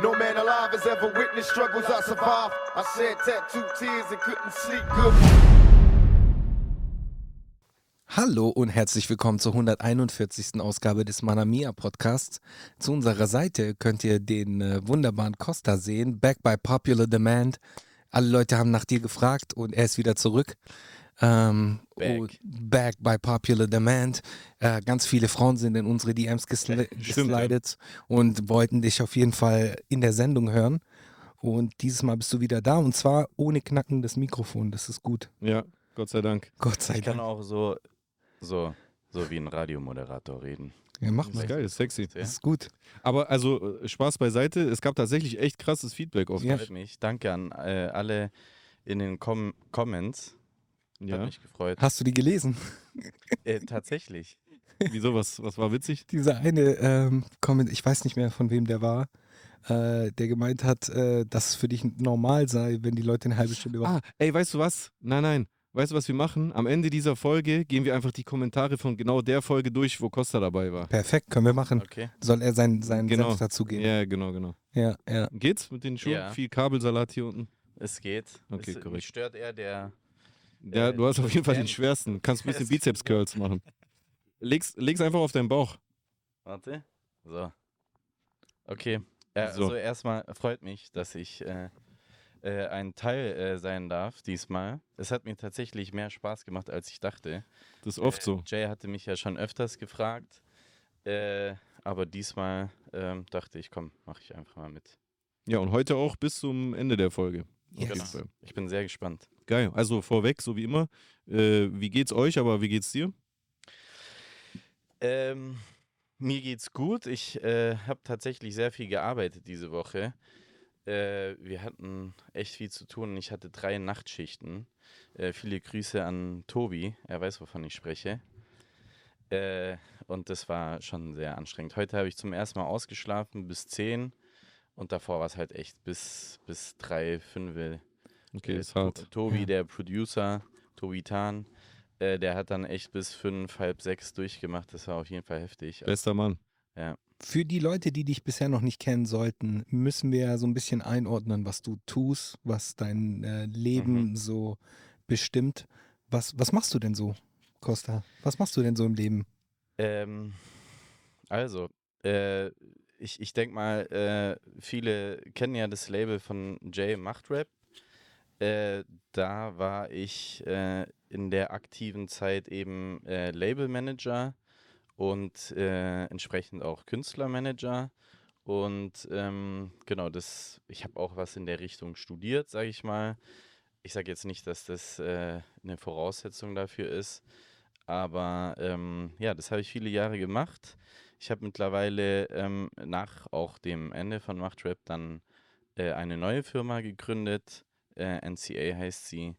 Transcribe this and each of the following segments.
No man alive has ever witnessed struggles I survived. I shed tattooed tears and couldn't sleep good. Hallo und herzlich willkommen zur 141. Ausgabe des Manamia Podcasts. Zu unserer Seite könnt ihr den äh, wunderbaren Costa sehen, back by popular demand. Alle Leute haben nach dir gefragt und er ist wieder zurück. Ähm, Back. und back by popular demand. Äh, ganz viele Frauen sind in unsere DMs gesli Stimmt, ja. geslidet und wollten dich auf jeden Fall in der Sendung hören. Und dieses Mal bist du wieder da und zwar ohne knackendes Mikrofon. Das ist gut. Ja, Gott sei Dank. Gott sei Ich kann Dank. auch so, so, so wie ein Radiomoderator reden. Ja, mach Das mal. ist geil, das ist sexy. Ja? Das ist gut. Aber also äh, Spaß beiseite, es gab tatsächlich echt krasses Feedback auf Ja. Mich. Danke an äh, alle in den Com Comments. Hat Ja. mich gefreut. Hast du die gelesen? Äh, tatsächlich. Wieso, was, was war witzig? Dieser eine ähm, Comment, ich weiß nicht mehr von wem der war, äh, der gemeint hat, äh, dass es für dich normal sei, wenn die Leute eine halbe Stunde über. Ah, ey, weißt du was? Nein, nein. Weißt du, was wir machen? Am Ende dieser Folge gehen wir einfach die Kommentare von genau der Folge durch, wo Costa dabei war. Perfekt, können wir machen. Okay. Soll er seinen, seinen Genau. Senf dazugeben? Ja, genau, genau. Ja, ja. Geht's mit den Schuhen? Ja. Viel Kabelsalat hier unten. Es geht. Okay, es, korrekt. Mich stört eher der. Ja, Äh, du hast auf jeden Fall den schwersten. Kannst ein bisschen Bizeps-Curls machen. Leg's, leg's einfach auf deinen Bauch. Warte. So. Okay. Äh, So. Also erstmal freut mich, dass ich äh, äh, ein Teil äh, sein darf diesmal. Es hat mir tatsächlich mehr Spaß gemacht, als ich dachte. Das ist oft so. Jay hatte mich ja schon öfters gefragt. Aber diesmal ähm, dachte ich, komm, mache ich einfach mal mit. Ja, und heute auch bis zum Ende der Folge. Yes. Fall. Ich bin sehr gespannt. Geil. Also vorweg, so wie immer. Äh, wie geht's euch, aber wie geht's dir? Ähm, mir geht's gut. Ich äh, habe tatsächlich sehr viel gearbeitet diese Woche. Äh, wir hatten echt viel zu tun. Ich hatte drei Nachtschichten. Äh, viele Grüße an Tobi. Er weiß, wovon ich spreche. Äh, und das war schon sehr anstrengend. Heute habe ich zum ersten Mal ausgeschlafen bis 10 und davor war es halt echt bis, bis 3, 5. Okay, Äh, ist hart. Tobi, Ja. der Producer, Tobi Tan, äh, der hat dann echt bis fünf, halb sechs durchgemacht. Das war auf jeden Fall heftig. Also, Bester Mann. Für die Leute, die dich bisher noch nicht kennen sollten, müssen wir ja so ein bisschen einordnen, was du tust, was dein äh, Leben so bestimmt. Was, was machst du denn so, Costa? Was machst du denn so im Leben? ähm, also, äh, ich, ich denke mal, äh, viele kennen ja das Label von Jay Machtrap. Äh, da war ich äh, in der aktiven Zeit eben äh, Labelmanager und äh, entsprechend auch Künstlermanager. Und ähm, genau, das, ich habe auch was in der Richtung studiert, sage ich mal. Ich sage jetzt nicht, dass das äh, eine Voraussetzung dafür ist, aber ähm, ja, das habe ich viele Jahre gemacht. Ich habe mittlerweile ähm, nach auch dem Ende von Machtrap dann eine neue Firma gegründet. Äh, NCA heißt sie.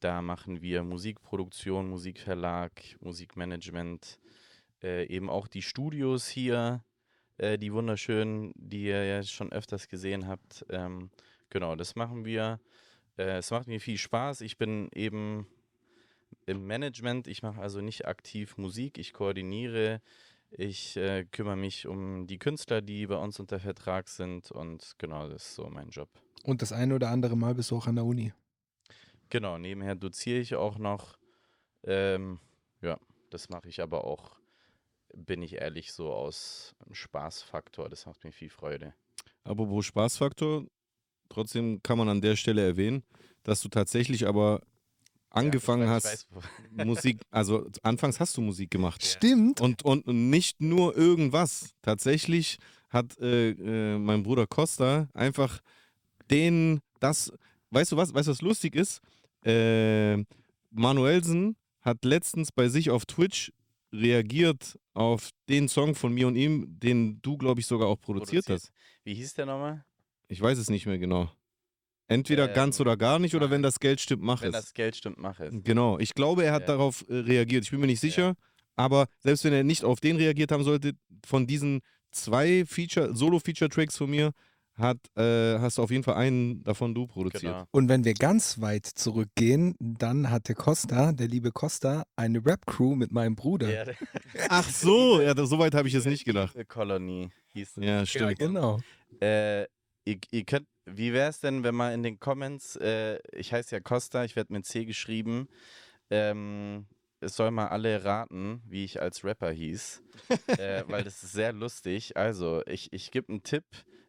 Da machen wir Musikproduktion, Musikverlag, Musikmanagement, äh, eben auch die Studios hier, äh, die wunderschönen, die ihr ja schon öfters gesehen habt. Ähm, genau, das machen wir. Äh, es macht mir viel Spaß. Ich bin eben im Management. Ich mache also nicht aktiv Musik. Ich koordiniere. Ich äh, kümmere mich um die Künstler, die bei uns unter Vertrag sind. Und genau, das ist so mein Job. Und das eine oder andere Mal bist du auch an der Uni. Genau, nebenher doziere ich auch noch. Ähm, ja, das mache ich aber auch, bin ich ehrlich, so aus Spaßfaktor. Das macht mir viel Freude. Apropos Spaßfaktor, trotzdem kann man an der Stelle erwähnen, dass du tatsächlich aber angefangen ja, hast, Musik, also anfangs hast du Musik gemacht. Stimmt. Und, und nicht nur irgendwas. Tatsächlich hat äh, äh, mein Bruder Costa einfach den, das, weißt du was, weißt du, was lustig ist? Äh, Manuelsen hat letztens bei sich auf Twitch reagiert auf den Song von mir und ihm, den du, glaube ich, sogar auch produziert, hast. Wie hieß der nochmal? Ich weiß es nicht mehr genau. Entweder Ähm, ganz oder gar nicht, oder wenn das Geld stimmt, mach Wenn es. das Geld stimmt, mach es. Genau, ich glaube, er hat Ja. darauf äh, reagiert. Ich bin mir nicht sicher, aber selbst wenn er nicht auf den reagiert haben sollte, von diesen zwei Feature, Solo-Feature-Tracks von mir, hat, äh, hast du auf jeden Fall einen davon du produziert. Genau. Und wenn wir ganz weit zurückgehen, dann hatte Costa, der liebe Costa, eine Rap-Crew mit meinem Bruder. Ja, Ach so, ja, das, so weit habe ich jetzt nicht gedacht. Colony hieß es. Ja, stimmt. Genau. Äh, ihr, ihr könnt, wie wäre es denn, wenn man in den Comments, äh, ich heiße ja Costa, ich werde mit C geschrieben, ähm, es soll mal alle raten, wie ich als Rapper hieß, äh, weil das ist sehr lustig. Also, ich, ich gebe einen Tipp,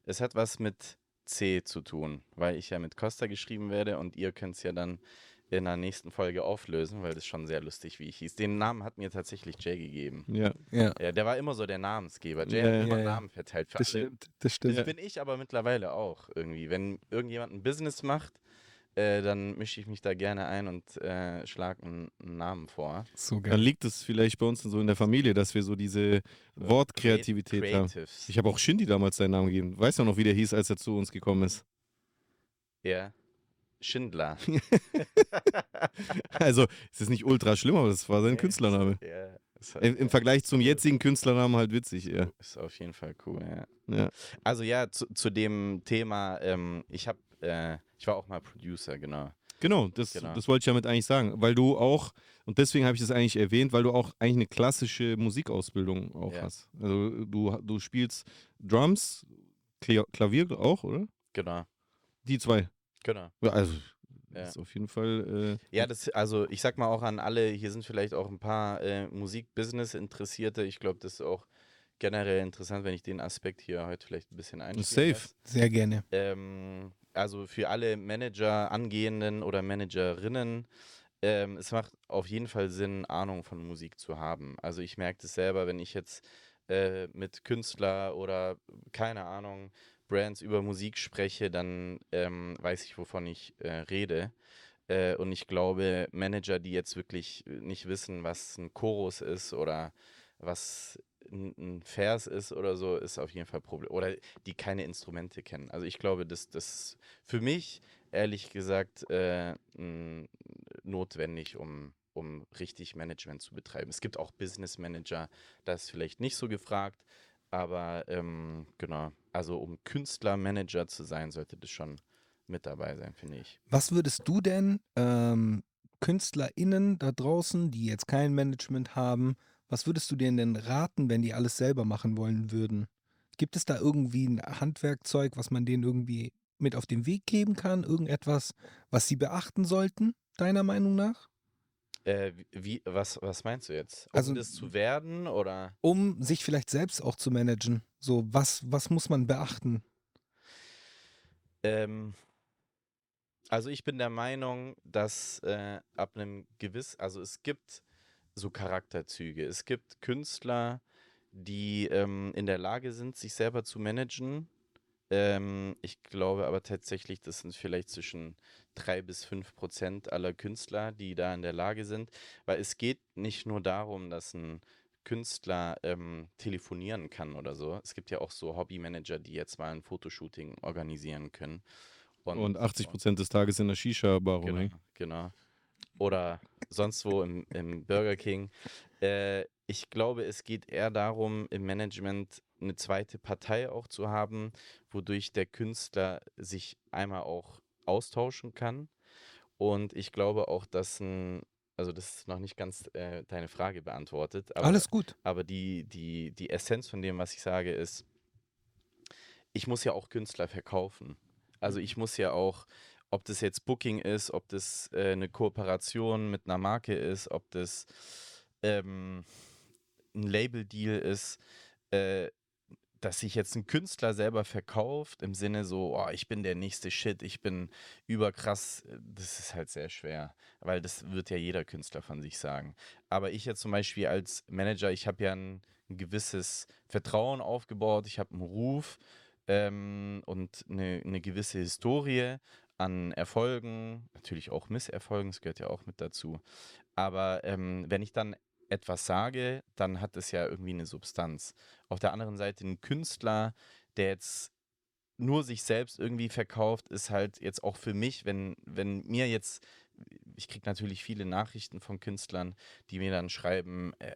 es hat was mit C zu tun, weil ich ja mit Costa geschrieben werde und ihr könnt es ja dann in der nächsten Folge auflösen, weil das ist schon sehr lustig, wie ich hieß. Den Namen hat mir tatsächlich Jay gegeben. Ja. Ja, Ja, der war immer so der Namensgeber. Jay Ja, hat immer ja. Namen verteilt für das alle. stimmt. Das stimmt. Das bin ich aber mittlerweile auch irgendwie. Wenn irgendjemand ein Business macht, äh, dann mische ich mich da gerne ein und äh, schlage einen, Namen vor. So Dann geil. liegt es vielleicht bei uns so in der Familie, dass wir so diese Wortkreativität haben. Creatives. Ich habe auch Shindy damals seinen Namen gegeben. Weißt du noch, wie der hieß, als er zu uns gekommen ist? Ja. Schindler. Also, es ist nicht ultra schlimm, aber das war sein Künstlername. Ja, halt, Im, Im Vergleich zum jetzigen Künstlernamen halt witzig, ja. ist auf jeden Fall cool, ja. ja. Also ja, zu, zu dem Thema, ähm, ich habe, äh, ich war auch mal Producer, genau. Genau, das, Genau. das wollte ich damit eigentlich sagen, weil du auch, und deswegen habe ich das eigentlich erwähnt, weil du auch eigentlich eine klassische Musikausbildung auch Ja. hast. Also du, du spielst Drums, Kla Klavier auch, oder? Genau, Die zwei. Genau. Ja, also Ja. ist auf jeden Fall. Äh, Ja, das, also ich sag mal auch an alle, hier sind vielleicht auch ein paar äh, Musik-Business-Interessierte. Ich glaube, das ist auch generell interessant, wenn ich den Aspekt hier heute vielleicht ein bisschen einspiele. Safe. Sehr gerne. Ähm, also für alle Manager, Angehenden oder Managerinnen, ähm, es macht auf jeden Fall Sinn, Ahnung von Musik zu haben. Also ich merke das selber, wenn ich jetzt äh, mit Künstler oder keine Ahnung, Brands über Musik spreche, dann ähm, weiß ich, wovon ich äh, rede. Äh, und ich glaube, Manager, die jetzt wirklich äh, nicht wissen, was ein Chorus ist oder was ein, Vers ist oder so, ist auf jeden Fall Problem. Oder die keine Instrumente kennen. Also ich glaube, das das für mich ehrlich gesagt äh, notwendig, um, um richtig Management zu betreiben. Es gibt auch Business Manager, da ist vielleicht nicht so gefragt, aber ähm, genau, also um Künstlermanager zu sein, sollte das schon mit dabei sein, finde ich. Was würdest du denn ähm, KünstlerInnen da draußen, die jetzt kein Management haben, was würdest du denen denn raten, wenn die alles selber machen wollen würden? Gibt es da irgendwie ein Handwerkzeug, was man denen irgendwie mit auf den Weg geben kann? Irgendetwas, was sie beachten sollten, deiner Meinung nach? Äh, wie, was, was meinst du jetzt? Um Also- das zu werden oder? Um sich vielleicht selbst auch zu managen. So, was, was muss man beachten? Ähm, also ich bin der Meinung, dass äh, ab einem gewiss, also es gibt so Charakterzüge. Es gibt Künstler, die ähm, in der Lage sind, sich selber zu managen. Ähm, ich glaube aber tatsächlich, das sind vielleicht zwischen drei bis fünf Prozent aller Künstler, die da in der Lage sind, weil es geht nicht nur darum, dass ein Künstler ähm, telefonieren kann oder so. Es gibt ja auch so Hobbymanager, die jetzt mal ein Fotoshooting organisieren können. und 80 Prozent des Tages in der Shisha-Bar Genau, rumhängen. genau. Oder sonst wo im, im Burger King. Äh, ich glaube, es geht eher darum, im Management eine zweite Partei auch zu haben, wodurch der Künstler sich einmal auch austauschen kann. Und ich glaube auch, dass ein, also das ist noch nicht ganz äh, deine Frage beantwortet, aber Alles gut. aber die, die, die Essenz von dem, was ich sage, ist, ich muss ja auch Künstler verkaufen. Also ich muss ja auch, ob das jetzt Booking ist, ob das äh, eine Kooperation mit einer Marke ist, ob das ähm, ein Label-Deal ist, äh, dass sich jetzt ein Künstler selber verkauft, im Sinne so, oh, ich bin der nächste Shit, ich bin überkrass, äh, das ist halt sehr schwer, weil das wird ja jeder Künstler von sich sagen. Aber ich jetzt zum Beispiel als Manager, ich habe ja ein, ein gewisses Vertrauen aufgebaut, ich habe einen Ruf ähm, und eine, eine gewisse Historie an Erfolgen, natürlich auch Misserfolgen, das gehört ja auch mit dazu. Aber ähm, wenn ich dann etwas sage, dann hat es ja irgendwie eine Substanz. Auf der anderen Seite ein Künstler, der jetzt nur sich selbst irgendwie verkauft, ist halt jetzt auch für mich, wenn, wenn mir jetzt, ich kriege natürlich viele Nachrichten von Künstlern, die mir dann schreiben, äh,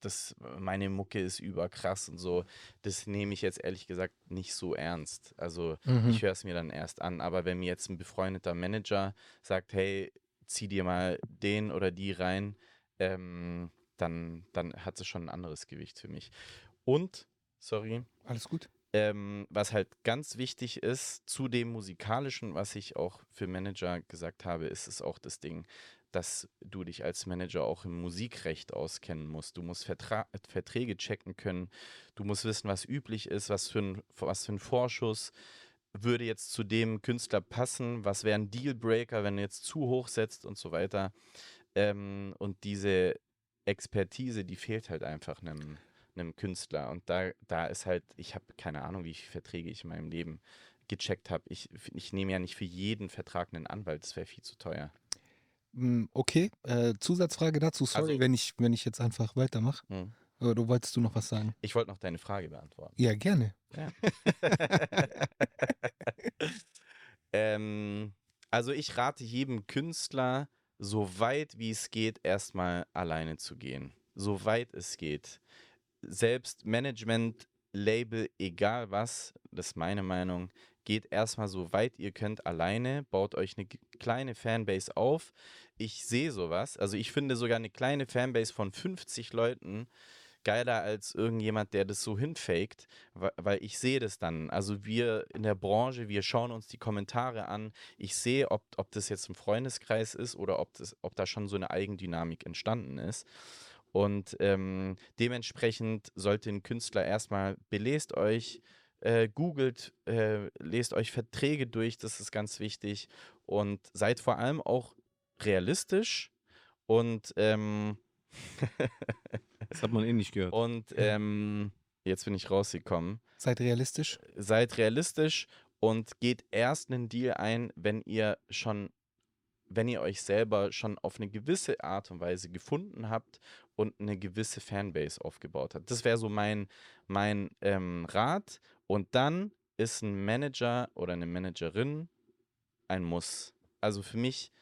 das, meine Mucke ist überkrass und so. Das nehme ich jetzt ehrlich gesagt nicht so ernst. Also Mhm. ich höre es mir dann erst an. Aber wenn mir jetzt ein befreundeter Manager sagt, hey, zieh dir mal den oder die rein, ähm, dann, dann hat es schon ein anderes Gewicht für mich. Und, sorry, Alles gut. ähm, was halt ganz wichtig ist, zu dem musikalischen, was ich auch für Manager gesagt habe, ist es auch das Ding, dass du dich als Manager auch im Musikrecht auskennen musst. Du musst Vertra Verträge checken können, du musst wissen, was üblich ist, was für ein, was für ein Vorschuss würde jetzt zu dem Künstler passen, was wäre ein Dealbreaker, wenn er jetzt zu hoch setzt und so weiter. Ähm, und diese Expertise, die fehlt halt einfach einem, einem Künstler. Und da, da ist halt, ich habe keine Ahnung, wie viele Verträge ich in meinem Leben gecheckt habe. Ich, ich nehme ja nicht für jeden Vertrag einen Anwalt, das wäre viel zu teuer. Mm, Okay, äh, Zusatzfrage dazu. Sorry, Also- wenn, ich, wenn ich jetzt einfach weitermache. Hm. Oder du wolltest du noch was sagen? Ich wollte noch deine Frage beantworten. Ja, gerne. ähm, also ich rate jedem Künstler, so weit wie es geht, erstmal alleine zu gehen. So weit es geht. Selbst Management, Label, egal was, das ist meine Meinung, geht erstmal so weit ihr könnt alleine, baut euch eine kleine Fanbase auf. Ich sehe sowas, also ich finde sogar eine kleine Fanbase von 50 Leuten geiler als irgendjemand, der das so hinfaked, weil ich sehe das dann. Also wir in der Branche, wir schauen uns die Kommentare an. Ich sehe, ob, ob das jetzt ein Freundeskreis ist oder ob, das, ob da schon so eine Eigendynamik entstanden ist. Und ähm, dementsprechend sollte ein Künstler erstmal belest euch, äh, googelt, äh, lest euch Verträge durch, das ist ganz wichtig. Und seid vor allem auch realistisch und ähm, Das hat man eh nicht gehört. und ähm, jetzt bin ich rausgekommen. Seid realistisch. Seid realistisch und geht erst einen Deal ein, wenn ihr schon, wenn ihr euch selber schon auf eine gewisse Art und Weise gefunden habt und eine gewisse Fanbase aufgebaut habt. Das wäre so mein, mein ähm, Rat. Und dann ist ein Manager oder eine Managerin ein Muss. Also für mich,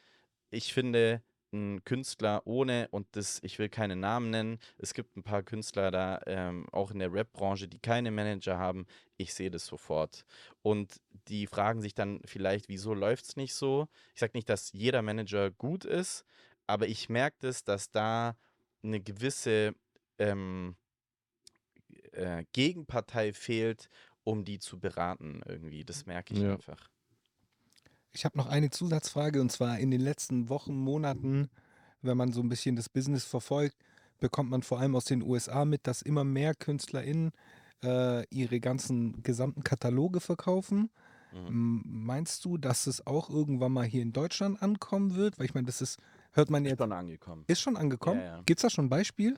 ich finde, ein Künstler ohne, und das, ich will keine Namen nennen, es gibt ein paar Künstler da, ähm, auch in der Rap-Branche, die keine Manager haben. Ich sehe das sofort. Und die fragen sich dann vielleicht, wieso läuft es nicht so? Ich sage nicht, dass jeder Manager gut ist, aber ich merke das, dass da eine gewisse ähm, äh, Gegenpartei fehlt, um die zu beraten irgendwie. Das merke ich Ja. einfach. Ich habe noch eine Zusatzfrage und zwar in den letzten Wochen, Monaten, wenn man so ein bisschen das Business verfolgt, bekommt man vor allem aus den USA mit, dass immer mehr KünstlerInnen äh, ihre ganzen gesamten Kataloge verkaufen. Mhm. Meinst du, dass es auch irgendwann mal hier in Deutschland ankommen wird? Weil ich meine, das ist, hört man Ist jetzt, schon angekommen. ist schon angekommen. Ja, ja. Gibt es da schon ein Beispiel?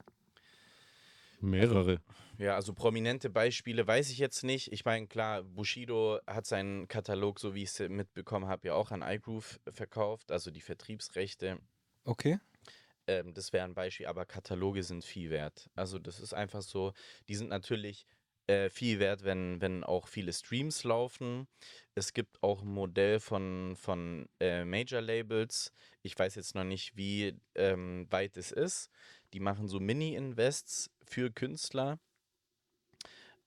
Mehrere. Ja, also prominente Beispiele weiß ich jetzt nicht. Ich meine, klar, Bushido hat seinen Katalog, so wie ich es mitbekommen habe, ja auch an iGroove verkauft, also die Vertriebsrechte. Okay. Ähm, das wäre ein Beispiel, aber Kataloge sind viel wert. Also das ist einfach so, die sind natürlich äh, viel wert, wenn, wenn auch viele Streams laufen. Es gibt auch ein Modell von, von äh, Major-Labels. Ich weiß jetzt noch nicht, wie ähm, weit es ist. Die machen so Mini-Invests für Künstler.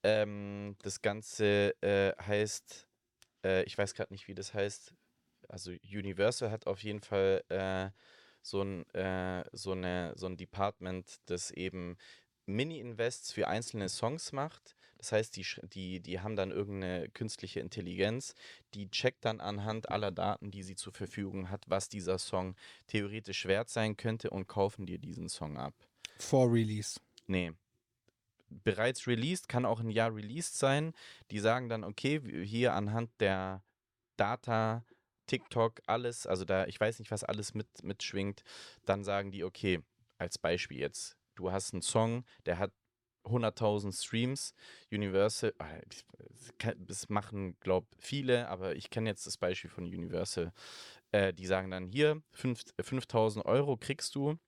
Ähm, das Ganze äh, heißt, äh, ich weiß gerade nicht, wie das heißt. Also Universal hat auf jeden Fall äh, so ein, äh, so, eine, so ein Department, das eben Mini-Invests für einzelne Songs macht. Das heißt, die, die, die haben dann irgendeine künstliche Intelligenz, die checkt dann anhand aller Daten, die sie zur Verfügung hat, was dieser Song theoretisch wert sein könnte und kaufen dir diesen Song ab. Vor Release. Nee. Bereits released, kann auch ein Jahr released sein. Die sagen dann, okay, hier anhand der Data, TikTok, alles, also da, ich weiß nicht, was alles mit, mitschwingt, dann sagen die, okay, als Beispiel jetzt, du hast einen Song, der hat 100.000 Streams, Universal, ah, das das machen, glaub viele, aber ich kenne jetzt das Beispiel von Universal. Äh, die sagen dann, hier, fünf- 5.000 Euro kriegst du,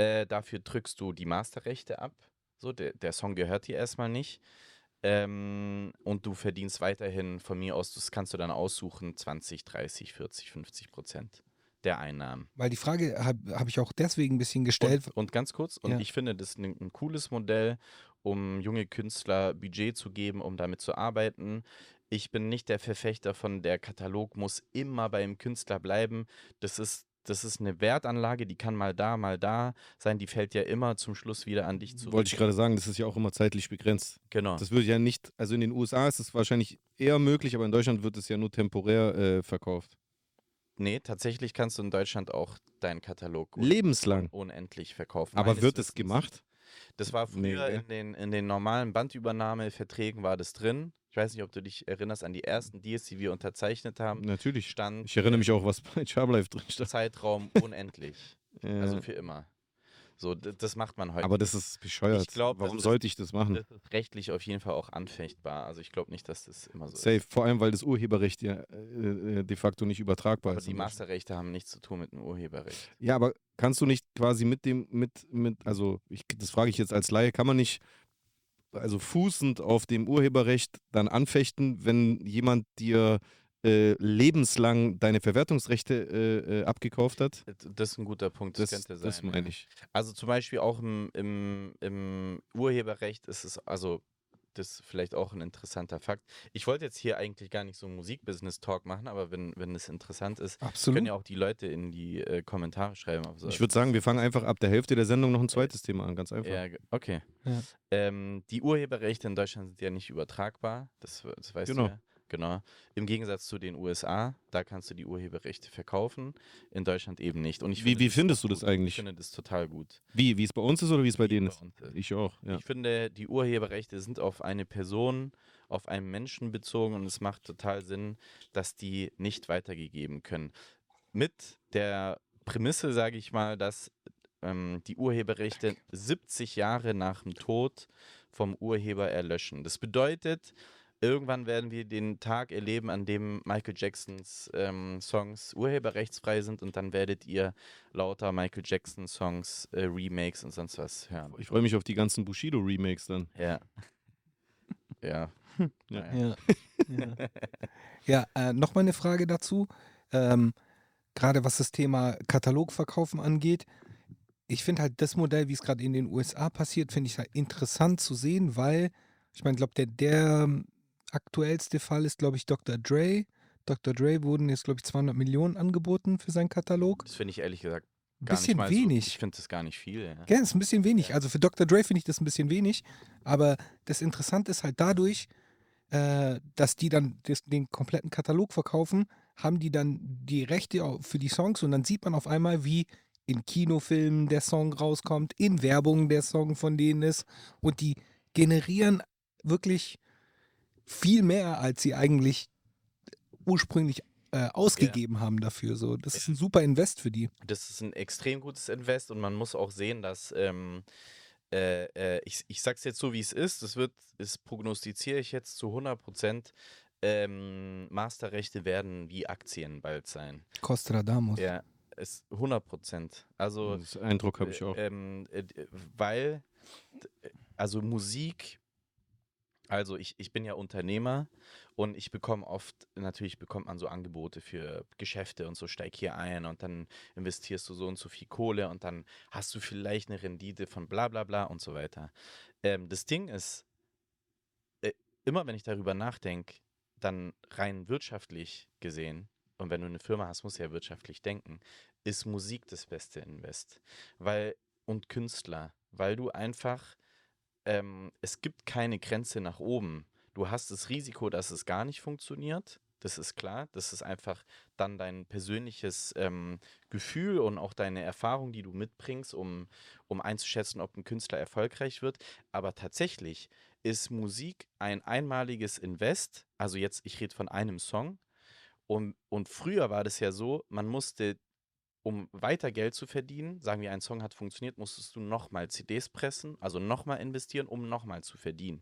äh, dafür drückst du die Masterrechte ab. So, der, der Song gehört dir erstmal nicht. Ähm, und du verdienst weiterhin von mir aus, das kannst du dann aussuchen, 20, 30, 40, 50 Prozent der Einnahmen. Weil die Frage habe hab ich auch deswegen ein bisschen gestellt. Und, und ganz kurz, und Ja. ich finde das ein, ein cooles Modell, um junge Künstler Budget zu geben, um damit zu arbeiten. Ich bin nicht der Verfechter von der Katalog muss immer beim Künstler bleiben. Das ist das ist eine Wertanlage, die kann mal da, mal da sein, die fällt ja immer zum Schluss wieder an dich zurück. Wollte ich gerade sagen, das ist ja auch immer zeitlich begrenzt. Genau. Das würde ja nicht, also in den USA ist es wahrscheinlich eher möglich, aber in Deutschland wird es ja nur temporär äh, verkauft. Nee, tatsächlich kannst du in Deutschland auch deinen Katalog Lebenslang. unendlich verkaufen. Aber wird es gemacht? Das war Nee, früher gell? in, den, in den normalen Bandübernahmeverträgen war das drin. Ich weiß nicht, ob du dich erinnerst an die ersten Deals, die wir unterzeichnet haben. Natürlich. Stand Ich erinnere mich auch, was bei Charblife drin stand. Zeitraum unendlich. Ja. Also für immer. So, das macht man heute. aber das ist bescheuert. Ich glaub, Warum sollte ich das machen? das ist rechtlich auf jeden Fall auch anfechtbar. Also ich glaube nicht, dass das immer so Safe. ist. Vor allem, weil das Urheberrecht ja äh, äh, de facto nicht übertragbar Aber ist. die. Masterrechte haben nichts zu tun mit dem Urheberrecht. Ja, aber kannst du nicht quasi mit dem, mit, mit, also ich, das frage ich jetzt als Laie, kann man nicht, also fußend auf dem Urheberrecht dann anfechten, wenn jemand dir äh, lebenslang deine Verwertungsrechte äh, äh, abgekauft hat? D- Das ist ein guter Punkt. Das, Das, könnte sein. das meine ich. Also zum Beispiel auch im, im, im Urheberrecht ist es, also das ist vielleicht auch ein interessanter Fakt. Ich wollte jetzt hier eigentlich gar nicht so einen Musikbusiness-Talk machen, aber wenn, wenn es interessant ist, Absolut. können ja auch die Leute in die äh, Kommentare schreiben. so Ich würde sagen, wir fangen einfach ab der Hälfte der Sendung noch ein zweites Thema an, ganz einfach. Ja, okay. Ja. Ähm, die Urheberrechte in Deutschland sind ja nicht übertragbar, das, das weißt Genau. du ja. Genau. Im Gegensatz zu den USA, da kannst du die Urheberrechte verkaufen, in Deutschland eben nicht. Und ich Wie- finde wie findest du das gut. eigentlich? Ich finde das total gut. Wie, wie es bei uns ist oder wie es bei Wie denen ist? ist. Ich auch, ja. Ich finde, die Urheberrechte sind auf eine Person, auf einen Menschen bezogen und es macht total Sinn, dass die nicht weitergegeben können. Mit der Prämisse, sage ich mal, dass ähm, die Urheberrechte 70 Jahre nach dem Tod vom Urheber erlöschen. Das bedeutet, irgendwann werden wir den Tag erleben, an dem Michael Jacksons ähm, Songs urheberrechtsfrei sind und dann werdet ihr lauter Michael Jackson Songs, äh, Remakes und sonst was hören. Ich freue mich auf die ganzen Bushido-Remakes dann. Ja. Ja. Ja. Ja, ja. ja äh, nochmal eine Frage dazu. Ähm, Gerade was das Thema Katalogverkaufen angeht. Ich finde halt das Modell, wie es gerade in den USA passiert, finde ich halt interessant zu sehen, weil ich meine, glaube der, der aktuellste Fall ist, glaube ich, Dr. Dre. Dr. Dre wurden jetzt, glaube ich, 200 Millionen angeboten für seinen Katalog. Das finde ich ehrlich gesagt Ein gar bisschen nicht mal wenig. So, ich finde das gar nicht viel. Ja. Ja, ist ein bisschen wenig. Also für Dr. Dre finde ich das ein bisschen wenig. Aber das Interessante ist halt dadurch, äh, dass die dann das, den kompletten Katalog verkaufen, haben die dann die Rechte für die Songs und dann sieht man auf einmal, wie in Kinofilmen der Song rauskommt, in Werbung der Song von denen ist und die generieren wirklich viel mehr, als sie eigentlich ursprünglich äh, ausgegeben haben dafür. So, das ist ein super Invest für die. Das ist ein extrem gutes Invest und man muss auch sehen, dass ähm, äh, äh, ich, ich sag's jetzt so, wie es ist. Das wird, das prognostiziere ich jetzt zu 100 Prozent. Ähm, Masterrechte werden wie Aktien bald sein. Costradamus. Ja, es 100 Prozent. Also Das Eindruck habe ich auch. Äh, ähm, äh, weil, also Musik, also ich, ich bin ja Unternehmer und ich bekomme oft, natürlich bekommt man so Angebote für Geschäfte und so, steig hier ein und dann investierst du so und so viel Kohle und dann hast du vielleicht eine Rendite von bla bla bla und so weiter. Ähm, das Ding ist, äh, immer wenn ich darüber nachdenke, dann rein wirtschaftlich gesehen, und wenn du eine Firma hast, musst du ja wirtschaftlich denken, ist Musik das beste Invest. Weil, und Künstler, weil du einfach, ähm, es gibt keine Grenze nach oben. Du hast das Risiko, dass es gar nicht funktioniert. Das ist klar. Das ist einfach dann dein persönliches ähm, Gefühl und auch deine Erfahrung, die du mitbringst, um, um einzuschätzen, ob ein Künstler erfolgreich wird. Aber tatsächlich ist Musik ein einmaliges Invest. Also jetzt, ich rede von einem Song. Und, und früher war das ja so, man musste, um weiter Geld zu verdienen, sagen wir, ein Song hat funktioniert, musstest du nochmal CDs pressen, also nochmal investieren, um nochmal zu verdienen.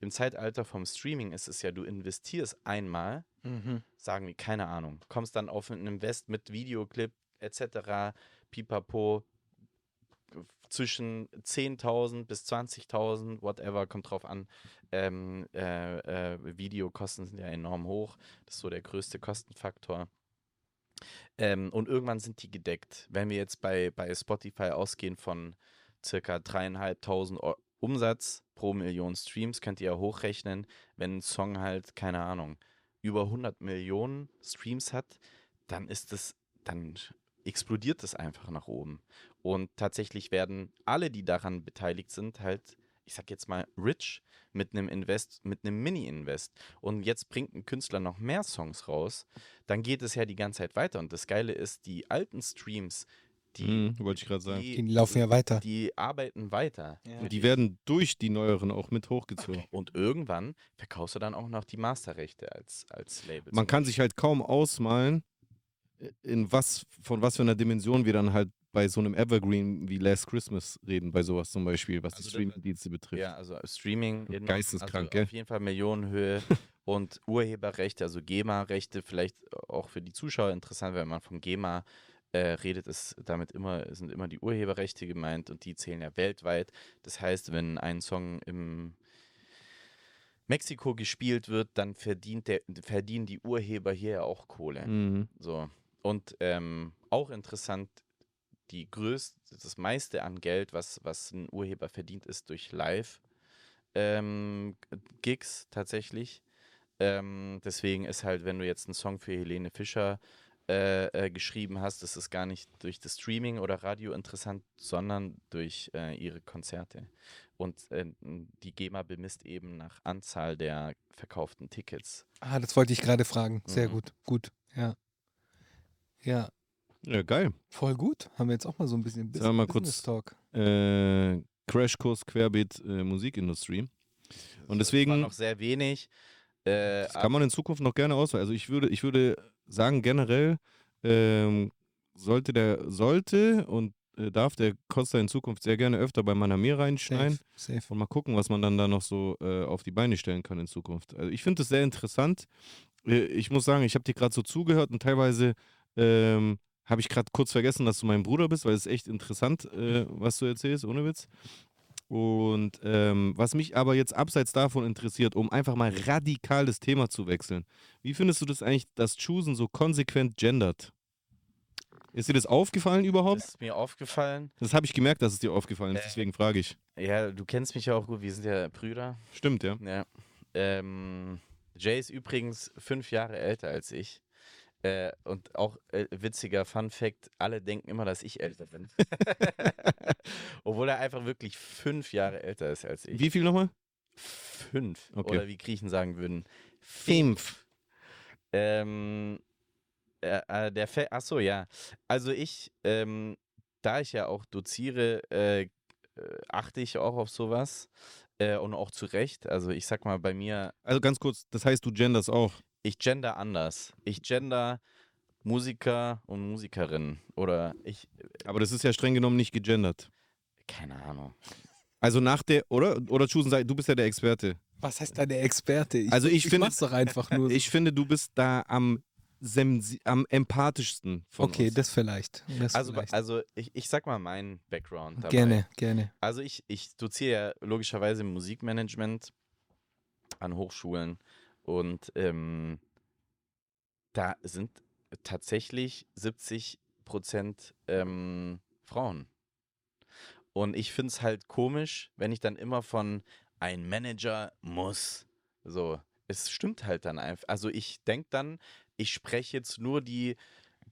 Im Zeitalter vom Streaming ist es ja, du investierst einmal, Mhm. sagen wir, keine Ahnung, kommst dann auf ein Invest mit Videoclip etc., pipapo, zwischen 10.000 bis 20.000, whatever, kommt drauf an. Ähm, äh, äh, Videokosten sind ja enorm hoch. Das ist so der größte Kostenfaktor. Ähm, und irgendwann sind die gedeckt. Wenn wir jetzt bei, bei Spotify ausgehen von circa 3.500 Eu- Umsatz pro Million Streams, könnt ihr ja hochrechnen, wenn ein Song halt, keine Ahnung, über 100 Millionen Streams hat, dann ist es, dann explodiert es einfach nach oben. Und tatsächlich werden alle, die daran beteiligt sind, halt, ich sag jetzt mal, rich mit einem Invest, mit einem Mini-Invest. Und jetzt bringt ein Künstler noch mehr Songs raus, dann geht es ja die ganze Zeit weiter. Und das Geile ist, die alten Streams, die, Mhm, wollte ich gerade sagen. Die laufen ja weiter. die arbeiten weiter. Ja. Und die werden durch die neueren auch mit hochgezogen. Und irgendwann verkaufst du dann auch noch die Masterrechte als, als Label. Man kann sich halt kaum ausmalen, in was, von was für einer Dimension wir dann halt bei so einem Evergreen wie Last Christmas reden, bei sowas zum Beispiel, was Also die Streaming-Dienste betrifft. Ja, also Streaming. enorm. Geisteskrank, also gell? Auf jeden Fall Millionenhöhe und Urheberrechte, also GEMA-Rechte, vielleicht auch für die Zuschauer interessant, wenn man von GEMA äh, redet, ist damit immer, sind immer die Urheberrechte gemeint und die zählen ja weltweit. Das heißt, wenn ein Song im Mexiko gespielt wird, dann verdient der, verdienen die Urheber hier ja auch Kohle. Mhm. So. Und ähm, auch interessant, die größte, das meiste an Geld, was, was ein Urheber verdient, ist durch Live. Ähm, Gigs tatsächlich. Ähm, deswegen ist halt, wenn du jetzt einen Song für Helene Fischer äh, äh, geschrieben hast, das ist gar nicht durch das Streaming oder Radio interessant, sondern durch äh, ihre Konzerte. Und äh, die GEMA bemisst eben nach Anzahl der verkauften Tickets. Ah, das wollte ich gerade fragen. Sehr Mhm. gut, gut. Ja. Ja, Ja, geil. voll gut. Haben wir jetzt auch mal so ein bisschen Sagen wir mal Business kurz- Talk. Äh, Crashkurs Querbeet äh, Musikindustrie. Und Das deswegen- war noch sehr wenig. Äh, Das kann man in Zukunft noch gerne auswählen. Also ich würde, ich würde sagen, generell ähm, sollte der, sollte und äh, darf der Costa in Zukunft sehr gerne öfter bei Manamir reinschneiden. Safe, safe. Und mal gucken, was man dann da noch so äh, auf die Beine stellen kann in Zukunft. Also ich finde es sehr interessant. Äh, ich muss sagen, ich habe dir gerade so zugehört und teilweise ähm, habe ich gerade kurz vergessen, dass du mein Bruder bist, weil es ist echt interessant, äh, was du erzählst, ohne Witz. Und ähm, was mich aber jetzt abseits davon interessiert, um einfach mal radikal das Thema zu wechseln. Wie findest du das eigentlich, dass Choosen so konsequent gendert? Ist dir das aufgefallen überhaupt? Das ist mir aufgefallen. Das habe ich gemerkt, dass es dir aufgefallen ist, Äh. deswegen frage ich. Ja, du kennst mich ja auch gut, wir sind ja Brüder. Stimmt, ja. Ja. Ähm, Jay ist übrigens fünf Jahre älter als ich. Äh, und auch äh, witziger Fun Fact: alle denken immer, dass ich älter bin. Obwohl er einfach wirklich fünf Jahre älter ist als ich. Wie viel nochmal? Fünf. Okay. Oder wie Griechen sagen würden. Fünf. Ähm, äh, äh, der Fe Achso, ja. Also ich, ähm, da ich ja auch doziere, äh, äh, achte ich auch auf sowas. Äh, und auch zu Recht. Also ich sag mal, bei mir, Also ganz kurz, das heißt, du genders auch. Ich gender anders. Ich gender Musiker und Musikerinnen. Oder ich, Aber das ist ja streng genommen nicht gegendert. keine Ahnung. Also nach der, oder? Oder Chusen, sei- du bist ja der Experte. Was heißt da der Experte? Ich, Also ich ich finde- mach's doch einfach nur. Ich finde, du bist da am, sensi- am empathischsten von okay, uns. das vielleicht. Das Also, vielleicht. also ich, ich sag mal meinen Background. Dabei. gerne, gerne. Also ich, ich doziere ja logischerweise Musikmanagement an Hochschulen und ähm, da sind tatsächlich 70 Prozent ähm, Frauen. Und ich finde es halt komisch, wenn ich dann immer von ein Manager muss. So, es stimmt halt dann einfach. Also ich denke dann, ich spreche jetzt nur die,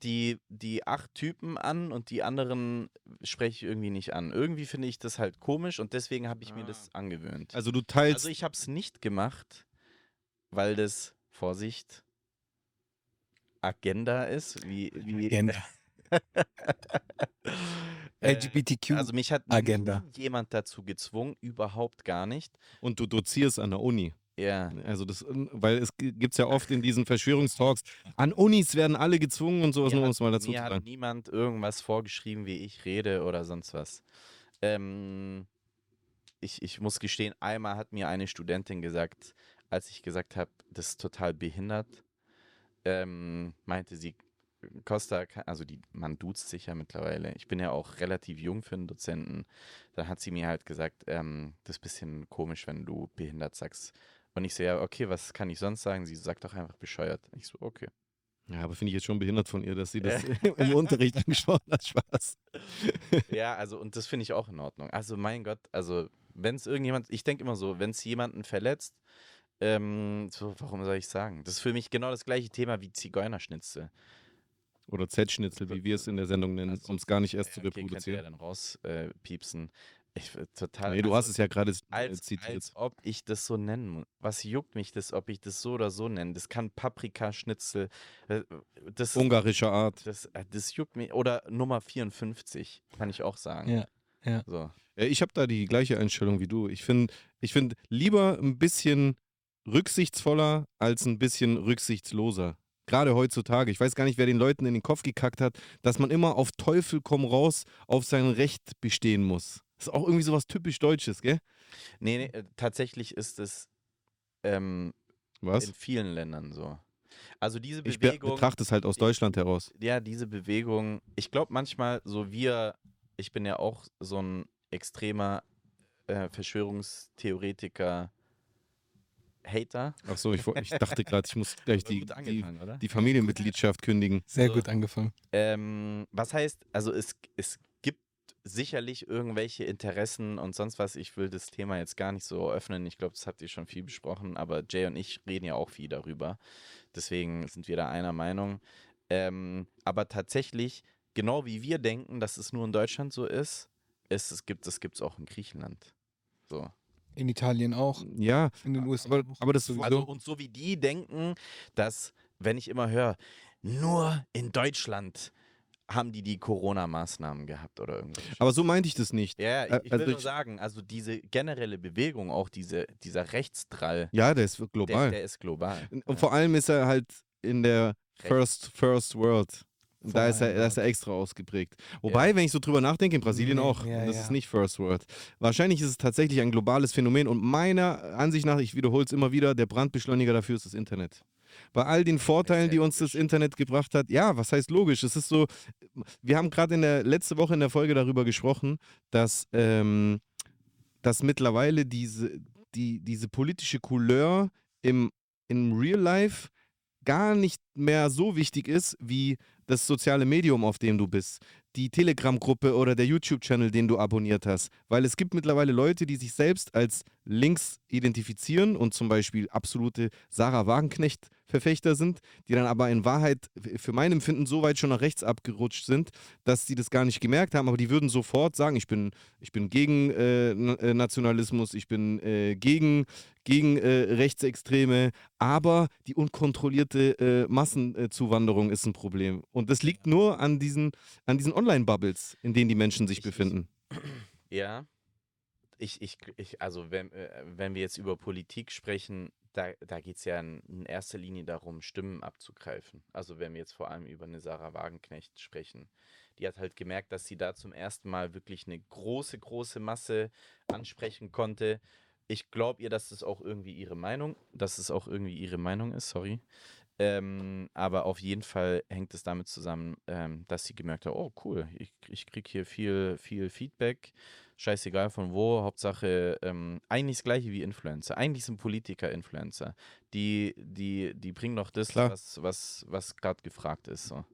die, die acht Typen an und die anderen spreche ich irgendwie nicht an. Irgendwie finde ich das halt komisch und deswegen habe ich mir das angewöhnt. Also du teilst. Also ich habe es nicht gemacht, weil das, Vorsicht, Agenda ist. Wie, wie, Agenda. Äh, LGBTQ. Also mich hat Agenda. jemand dazu gezwungen, überhaupt gar nicht. und du dozierst an der Uni. Ja, Also das, weil es gibt ja oft in diesen Verschwörungstalks, an Unis werden alle gezwungen und sowas, nur um es mal dazu zu mir hat sagen. niemand irgendwas vorgeschrieben, wie ich rede oder sonst was. Ähm, ich, ich muss gestehen, einmal hat mir eine Studentin gesagt, als ich gesagt habe, das ist total behindert, ähm, meinte sie, Costa, also die, man duzt sich ja mittlerweile. Ich bin ja auch relativ jung für einen Dozenten. Dann hat sie mir halt gesagt, ähm, das ist ein bisschen komisch, wenn du behindert sagst. Und ich so, ja, okay, was kann ich sonst sagen? Sie sagt doch einfach bescheuert. Ich so, okay. Ja, aber finde ich jetzt schon behindert von ihr, dass sie das im Unterricht angesprochen hat. Spaß. Ja, also und das finde ich auch in Ordnung. Also mein Gott, also wenn es irgendjemand, ich denke immer so, wenn es jemanden verletzt, ähm, so, warum soll ich sagen? Das ist für mich genau das gleiche Thema wie Zigeunerschnitzel. Oder Z-Schnitzel, wie wir es in der Sendung nennen, Also, um es gar nicht erst zu Okay, könnt ihr ja reproduzieren. dann rauspiepsen. Äh, ich total. Nee, du hast also, es ja gerade äh, als, zitiert. als ob ich das so nennen muss. Was juckt mich das, ob ich das so oder so nenne? Das kann Paprikaschnitzel. äh, Das, Ungarischer Art. das, äh, das juckt mich. Oder Nummer 54, kann ich auch sagen. Ja, ja. So. Ja, ich habe da die gleiche Einstellung wie du. Ich finde ich find lieber ein bisschen rücksichtsvoller als ein bisschen rücksichtsloser. Gerade heutzutage. Ich weiß gar nicht, wer den Leuten in den Kopf gekackt hat, dass man immer auf Teufel komm raus auf sein Recht bestehen muss. Das ist auch irgendwie sowas typisch Deutsches, gell? Nee, nee, äh, tatsächlich ist es ähm, Was? in vielen Ländern so. Also diese Ich be Bewegung. betrachte es halt aus Deutschland heraus. ja, diese Bewegung, ich glaube manchmal, so wir, ich bin ja auch so ein extremer äh, Verschwörungstheoretiker, Hater. Ach so, ich, ich dachte gerade, ich muss gleich die, Gut die, die Familienmitgliedschaft kündigen. Sehr So. gut angefangen. Ähm, was heißt, also es, es gibt sicherlich irgendwelche Interessen und sonst was. Ich will das Thema jetzt gar nicht so öffnen. Ich glaube, das habt ihr schon viel besprochen, aber Jay und ich reden ja auch viel darüber. Deswegen sind wir da einer Meinung. Ähm, aber tatsächlich, genau wie wir denken, dass es nur in Deutschland so ist, ist es gibt es gibt's auch in Griechenland. So. In Italien auch. Ja, In den USA. aber, aber das Sowieso. Also und so wie die denken, dass wenn ich immer höre, nur in Deutschland haben die die Corona-Maßnahmen gehabt oder irgendwas. aber so meinte ich das nicht. Ja, ich, Äh, ich also will nur sagen, also diese generelle Bewegung, auch diese, dieser Rechtsdrall, Ja, der ist der, global. der ist global. Und Ja. vor allem ist er halt in der Recht. First, First World. Und da ist, er, da ja. ist er extra ausgeprägt. Wobei, wenn ich so drüber nachdenke, in Brasilien auch. ja, das ja. ist nicht First World. Wahrscheinlich ist es tatsächlich ein globales Phänomen. Und meiner Ansicht nach, ich wiederhole es immer wieder, der Brandbeschleuniger dafür ist das Internet. Bei all den Vorteilen, ja die uns das. Internet gebracht hat, ja, was heißt logisch? Es ist so, wir haben gerade in der letzte Woche in der Folge darüber gesprochen, dass, ähm, dass mittlerweile diese, die, diese politische Couleur im, im Real Life gar nicht mehr so wichtig ist wie das soziale Medium, auf dem du bist. Die Telegram-Gruppe oder der YouTube-Channel, den du abonniert hast. Weil es gibt mittlerweile Leute, die sich selbst als links identifizieren und zum Beispiel absolute Sarah Wagenknecht-Verfechter sind, die dann aber in Wahrheit für mein Empfinden so weit schon nach rechts abgerutscht sind, dass sie das gar nicht gemerkt haben, aber die würden sofort sagen, ich bin, ich bin gegen äh, äh, Nationalismus, ich bin äh, gegen, gegen äh, Rechtsextreme, aber die unkontrollierte äh, Massenzuwanderung ist ein Problem. Und das liegt nur an diesen, an diesen Online-Bubbles, in denen die Menschen sich Ich- ich- befinden. Ja. Ich, ich, ich, also wenn, äh, wenn wir jetzt über Politik sprechen, da, da geht es ja in, erster Linie darum, Stimmen abzugreifen. Also wenn wir jetzt vor allem über eine Sarah Wagenknecht sprechen. Die hat halt gemerkt, dass sie da zum ersten Mal wirklich eine große, große Masse ansprechen konnte. Ich glaube ihr, dass das auch irgendwie ihre Meinung, dass es auch irgendwie ihre Meinung ist, sorry. Ähm, aber auf jeden Fall hängt es damit zusammen, ähm, dass sie gemerkt hat, oh cool, ich, ich kriege hier viel, viel Feedback, scheißegal von wo, Hauptsache ähm, eigentlich das gleiche wie Influencer. Eigentlich sind Politiker Influencer. Die, die, die bringen doch das, Klar. was, was, was gerade gefragt ist. So.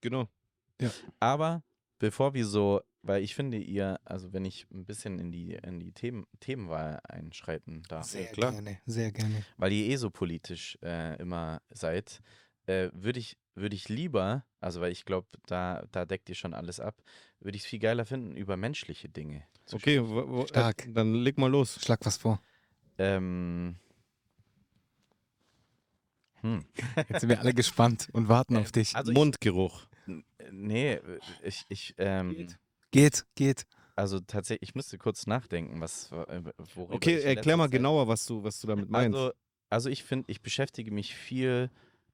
Genau. Aber bevor wir so, weil ich finde, ihr, also wenn ich ein bisschen in die, in die Themen, Themenwahl einschreiten darf, Sehr klar. gerne, sehr gerne. weil ihr eh so politisch äh, immer seid, äh, würde ich, würd ich lieber, also weil ich glaube, da, da deckt ihr schon alles ab, würde ich es viel geiler finden, über menschliche Dinge zu Okay, wo, wo, Stark. Äh, dann leg mal los. Schlag was vor. Ähm, hm. Jetzt sind wir alle gespannt und warten auf dich. Also ich, Mundgeruch. n- nee, ich, ich ähm, Geht. Geht, geht. also tatsächlich, ich müsste kurz nachdenken, was, äh, worüber Okay, ich erklär mal genauer, was du, was du damit meinst. Also, also ich finde, ich beschäftige mich viel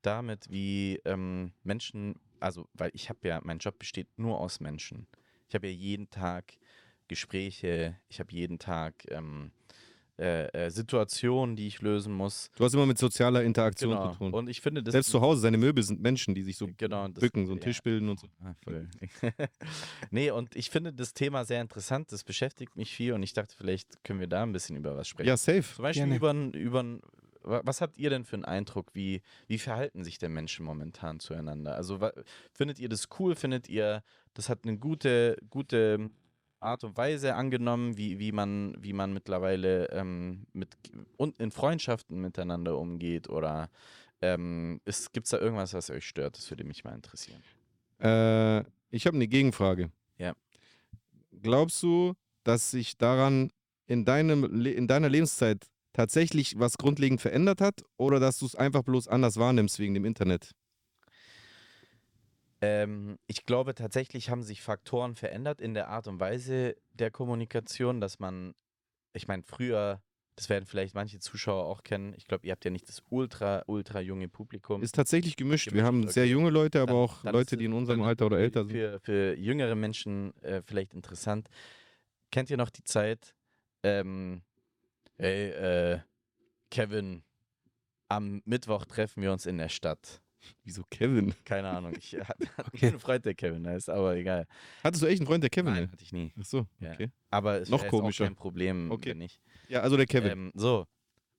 damit, wie ähm, Menschen, also weil ich habe ja, mein Job besteht nur aus Menschen. Ich habe ja jeden Tag Gespräche, ich habe jeden Tag ähm, äh, äh, Situationen, die ich lösen muss. du hast immer mit sozialer Interaktion Genau. zu tun. Und ich finde das Selbst zu Hause, seine Möbel sind Menschen, die sich so genau, das, bücken, so einen ja. Tisch bilden und so. Ah, voll. nee, und ich finde das Thema sehr interessant, das beschäftigt mich viel und ich dachte, vielleicht können wir da ein bisschen über was sprechen. Ja, safe. Zum Beispiel Gerne. über, n- über n- wa- was habt ihr denn für einen Eindruck, wie, wie verhalten sich denn Menschen momentan zueinander? Also findet ihr das cool? Findet ihr, das hat eine gute, gute Art und Weise angenommen, wie, wie, man, wie man mittlerweile ähm, mit und in Freundschaften miteinander umgeht? Oder Ähm, Gibt es da irgendwas, was euch stört? Das würde mich mal interessieren. Äh, ich habe eine Gegenfrage. Ja. Glaubst du, dass sich daran in, deinem, in deiner Lebenszeit tatsächlich was grundlegend verändert hat oder dass du es einfach bloß anders wahrnimmst wegen dem Internet? Ähm, ich glaube, tatsächlich haben sich Faktoren verändert in der Art und Weise der Kommunikation, dass man, ich meine, früher, das werden vielleicht manche Zuschauer auch kennen, ich glaube, ihr habt ja nicht das ultra, ultra junge Publikum. Ist tatsächlich gemischt. Wir Gemischt, haben sehr okay. junge Leute, aber Dann- auch dann Leute, die in unserem Alter oder älter sind. Für, für jüngere Menschen äh, vielleicht interessant. Kennt ihr noch die Zeit, ähm, hey, äh, Kevin, am Mittwoch treffen wir uns in der Stadt. Wieso Kevin? Keine Ahnung, ich hatte Okay. einen Freund, der Kevin heißt, aber egal. Hattest du echt einen Freund, der Kevin Nein, hatte ich nie. Ach so, Ja. okay. Aber es Noch komischer. auch kein Problem, Okay. wenn nicht. Ja, also der Kevin. Ähm, so,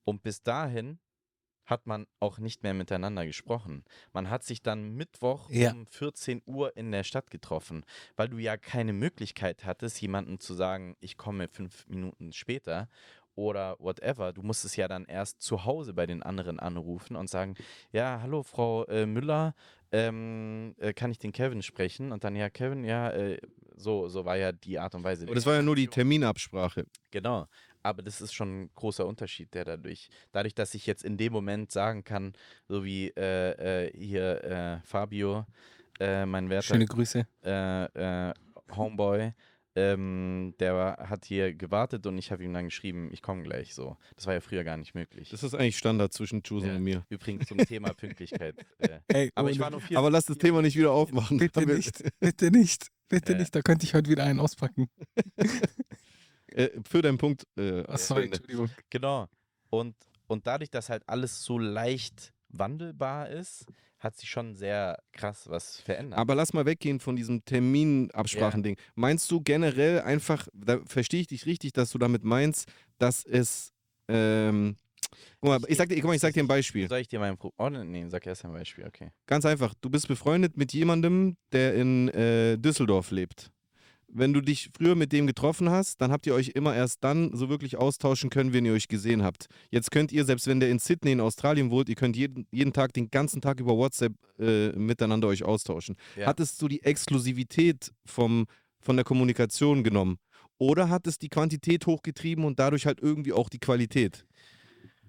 und bis dahin hat man auch nicht mehr miteinander gesprochen. Man hat sich dann Mittwoch Ja. um 14 Uhr in der Stadt getroffen, weil du ja keine Möglichkeit hattest, jemandem zu sagen, ich komme fünf Minuten später oder whatever. Du musstest ja dann erst zu Hause bei den anderen anrufen und sagen, ja, hallo Frau äh, Müller, ähm, äh, kann ich den Kevin sprechen? Und dann, ja, Kevin, ja, äh, so, so war ja die Art und Weise. der das war ja nur die Terminabsprache. Genau. Aber das ist schon ein großer Unterschied, der dadurch, dadurch, dass ich jetzt in dem Moment sagen kann, so wie äh, äh, hier äh, Fabio, mein werter Schöne Grüße. Homeboy, ähm, der hat hier gewartet und ich habe ihm dann geschrieben, ich komme gleich so. Das war ja früher gar nicht möglich. Das ist eigentlich Standard zwischen Chusen Ja. und mir. Übrigens zum Thema Pünktlichkeit. Äh, Ey, aber ich war nur vier. Aber lass das Thema nicht wieder aufmachen. Bitte nicht, bitte nicht, bitte Äh. nicht. Da könnte ich heute wieder einen auspacken. Äh, für deinen Punkt. Äh, Ach, sorry. Entschuldigung. Genau. Und, und dadurch, dass halt alles so leicht wandelbar ist, hat sich schon sehr krass was verändert. Aber lass mal weggehen von diesem Terminabsprachending. Meinst du generell einfach, da verstehe ich dich richtig, dass du damit meinst, dass es. Ähm, guck mal, ich sag dir, guck mal, ich sag dir ein Beispiel. Soll ich dir mein Pro Oh, nee, sag erst ein Beispiel, okay. Ganz einfach. Du bist befreundet mit jemandem, der in äh, Düsseldorf lebt. Wenn du dich früher mit dem getroffen hast, dann habt ihr euch immer erst dann so wirklich austauschen können, wenn ihr euch gesehen habt. Jetzt könnt ihr, selbst wenn der in Sydney in Australien wohnt, ihr könnt jeden, jeden Tag, den ganzen Tag über WhatsApp äh, miteinander euch austauschen. Ja. Hattest du die Exklusivität vom, von der Kommunikation genommen? Oder hat es die Quantität hochgetrieben und dadurch halt irgendwie auch die Qualität?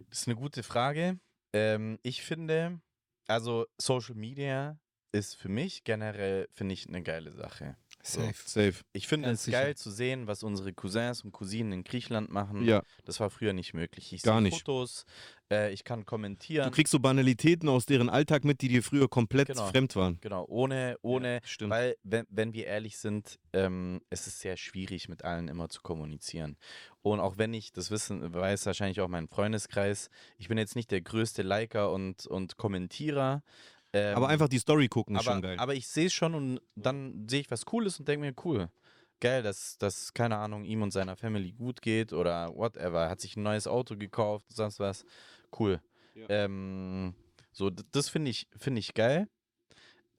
Das ist eine gute Frage. Ähm, ich finde, also Social Media ist für mich generell, finde ich, eine geile Sache. Safe. Safe. Ich finde es sicher. geil zu sehen, was unsere Cousins und Cousinen in Griechenland machen. Ja. Das war früher nicht möglich. Ich Gar sehe nicht. Fotos, äh, ich kann kommentieren. Du kriegst so Banalitäten aus deren Alltag mit, die dir früher komplett Genau. fremd waren. Genau, ohne, ohne, stimmt. weil, wenn, wenn wir ehrlich sind, ähm, es ist sehr schwierig, mit allen immer zu kommunizieren. Und auch wenn ich, das wissen, weiß wahrscheinlich auch mein Freundeskreis, ich bin jetzt nicht der größte Liker und, und Kommentierer. Ähm, Aber einfach die Story gucken ist aber, schon geil. aber ich sehe es schon und dann sehe ich was Cooles und denke mir, cool. Geil, dass, dass, keine Ahnung, ihm und seiner Family gut geht oder whatever. Er hat sich ein neues Auto gekauft, sonst was. Cool. Ja. Ähm, so, das finde ich, finde ich geil.